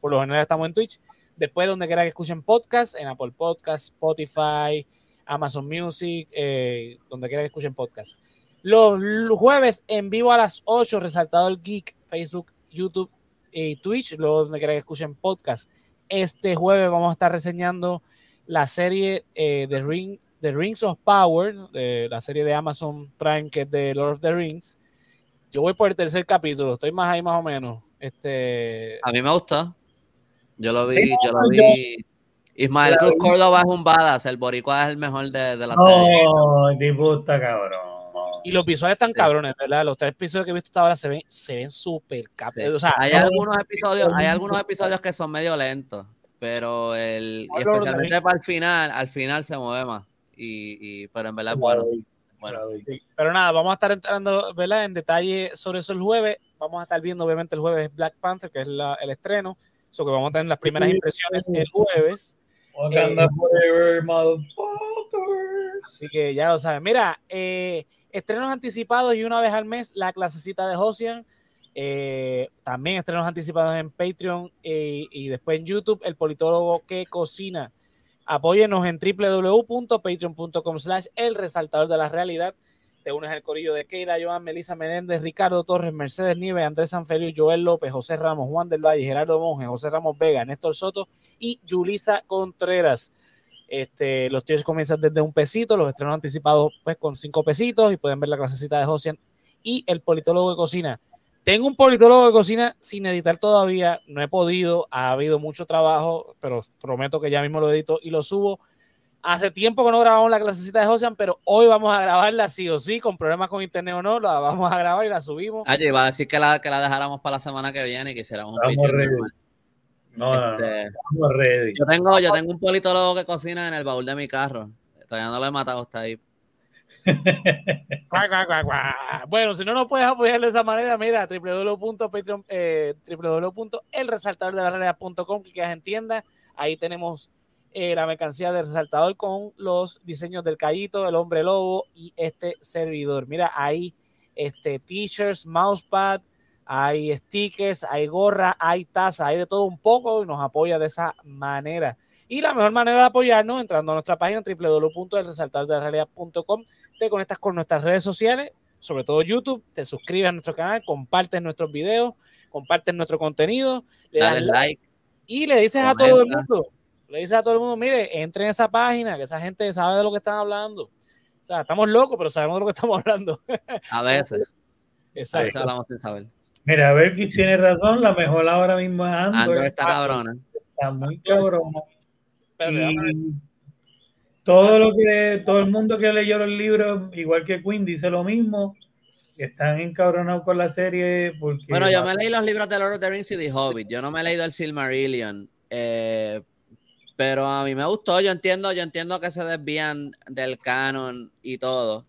por lo general estamos en Twitch. Después, donde quiera que escuchen podcast, en Apple Podcast, Spotify, Amazon Music, eh, donde quiera que escuchen podcast. Los, jueves en vivo a las 8, resaltado el Geek, Facebook, YouTube y Twitch, luego donde quiera que escuchen podcast. Este jueves vamos a estar reseñando la serie de eh, Ring, The Rings of Power, de la serie de Amazon Prime que es de Lord of the Rings. Yo voy por el tercer capítulo, estoy más ahí más o menos. Este... A mí me gusta. Yo lo vi, yo lo vi. Ismael Cruz Córdoba es un badass, el boricua es el mejor de, de la serie. No, tipo está cabrón. Y los visuales están cabrones, ¿verdad? Los tres episodios que he visto hasta ahora se ven, se ven súper cabrones. hay, algunos episodios, hay algunos episodios que son medio lentos, pero el, y especialmente para el final, al final se mueve más. Y, y pero en verdad es bueno. bueno. Pero nada, vamos a estar entrando ¿verdad? en detalle sobre eso el jueves. Vamos a estar viendo, obviamente, el jueves Black Panther, que es la, el estreno. Eso que vamos a tener las primeras impresiones el jueves. Eh, forever, así que ya lo saben. Mira, eh, estrenos anticipados y una vez al mes la clasecita de Josian. Eh, también estrenos anticipados en Patreon y después en YouTube, el politólogo que cocina. Apóyenos en www.patreon.com slash el resaltador de la realidad te unes al corillo de Keira, Joan, Melissa Menéndez, Ricardo Torres, Mercedes Nieves, Andrés Sanfeliu, Joel López, José Ramos, Juan del Valle, Gerardo Monge, José Ramos Vega, Néstor Soto y Yulisa Contreras. Este, los tiers comienzan desde un pesito, los estrenos anticipados pues con cinco pesitos y pueden ver la clasecita de Josian y el politólogo de cocina. Tengo un politólogo de cocina sin editar todavía, no he podido, ha habido mucho trabajo, pero prometo que ya mismo lo edito y lo subo Hace tiempo que no grabamos la clasecita de Josian, pero hoy vamos a grabarla sí o sí, con problemas con internet o no, la vamos a grabar y la subimos. Oye, iba a decir que la, que la dejáramos para la semana que viene y que hiciéramos un Estamos ready. No, este, ready. Yo tengo, yo tengo un politólogo que cocina en el baúl de mi carro. Todavía no lo he matado, está ahí. bueno, si no nos puedes apoyar de esa manera, mira, www.patreon, eh, www.elresaltadordelarrealidad.com, que en tienda. Ahí tenemos eh, la mercancía del resaltador con los diseños del Callito, el hombre lobo y este servidor. Mira, hay este, t-shirts, mousepad, hay stickers, hay gorra, hay taza, hay de todo un poco y nos apoya de esa manera. Y la mejor manera de apoyarnos entrando a nuestra página www.elresaltadordelarrealidad.com te conectas con nuestras redes sociales, sobre todo YouTube, te suscribes a nuestro canal, compartes nuestros videos, compartes nuestro contenido, le das like y le dices a todo el mundo le dice a todo el mundo, mire, entre en esa página, que esa gente sabe de lo que están hablando. O sea, estamos locos, pero sabemos de lo que estamos hablando. A veces. Exacto. A veces hablamos sin saber. Mira, a ver, tiene razón, la mejor ahora mismo es Android. Android está cabrona. Está muy cabrona. Y todo lo que, todo el mundo que leyó los libros, igual que Quinn, dice lo mismo. Están encabronados con la serie porque... Bueno, yo me leí los libros de Lord of the Rings y The Hobbit. Yo no me he leído el Silmarillion. Eh, pero a mí me gustó, yo entiendo, yo entiendo que se desvían del canon y todo.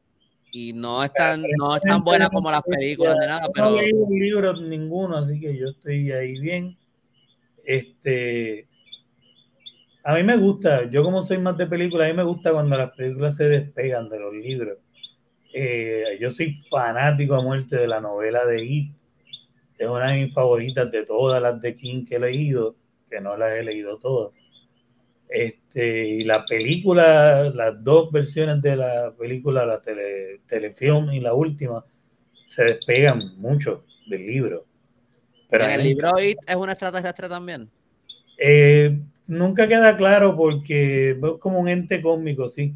Y no es tan, no es tan buena como las películas de nada, pero. No he leído libros ninguno, así que yo estoy ahí bien. Este. A mí me gusta, yo como soy más de películas, a mí me gusta cuando las películas se despegan de los libros. Eh, yo soy fanático a muerte de la novela de It. Es una de mis favoritas de todas las de King que he leído, que no las he leído todas. Este, y la película, las dos versiones de la película, la tele, telefilm y la última, se despegan mucho del libro. Pero ¿En el libro es una extraterrestre también? Eh, nunca queda claro porque es como un ente cósmico, sí.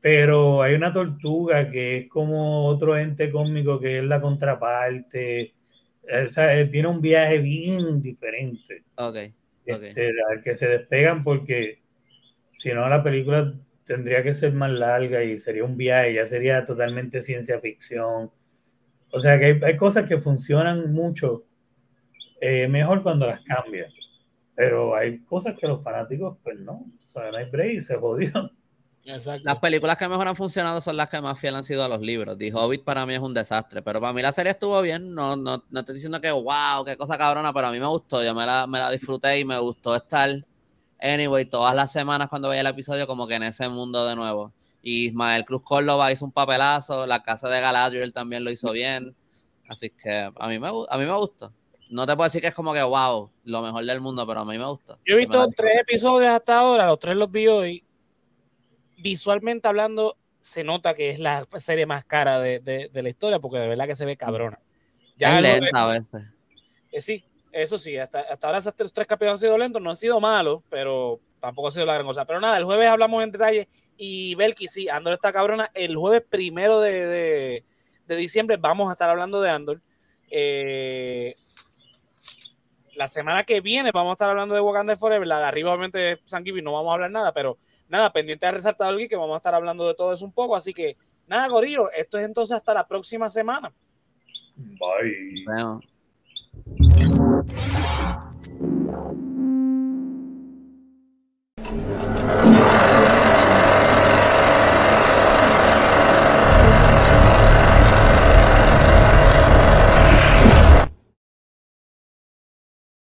pero hay una tortuga que es como otro ente cósmico que es la contraparte. O sea, tiene un viaje bien diferente. Ok. Este, al que se despegan porque si no la película tendría que ser más larga y sería un viaje, ya sería totalmente ciencia ficción. O sea que hay, cosas que funcionan mucho eh, mejor cuando las cambian, pero hay cosas que los fanáticos, pues no, o sea, no hay break, se jodió. Las películas que mejor han funcionado son las que más fiel han sido a los libros. The Hobbit para mí es un desastre, pero para mí la serie estuvo bien. No, no, no estoy diciendo que wow, qué cosa cabrona, pero a mí me gustó. Yo me la, me la disfruté y me gustó estar, anyway, todas las semanas cuando veía el episodio, como que en ese mundo de nuevo. Y Ismael Cruz Córdoba hizo un papelazo, la casa de Galadriel también lo hizo bien. Así que a mí me, a mí me gustó. No te puedo decir que es como que wow, lo mejor del mundo, pero a mí me gustó. Yo he visto tres episodios hasta ahora, los tres los vi hoy visualmente hablando, se nota que es la serie más cara de, la historia, porque de verdad que se ve cabrona. Ya lenta a veces. Eh, sí, eso sí, hasta, ahora esos tres, capítulos han sido lentos, no han sido malos, pero tampoco ha sido la gran cosa. Pero nada, el jueves hablamos en detalle y Belki, sí, Andor está cabrona. El jueves primero de, diciembre vamos a estar hablando de Andor. Eh, la semana que viene vamos a estar hablando de Wakanda Forever. La de arriba, obviamente, San no vamos a hablar nada, pero nada, pendiente de resaltar algo que vamos a estar hablando de todo eso un poco. Así que, nada, Gorillo, esto es entonces hasta la próxima semana. Bye. Thank you.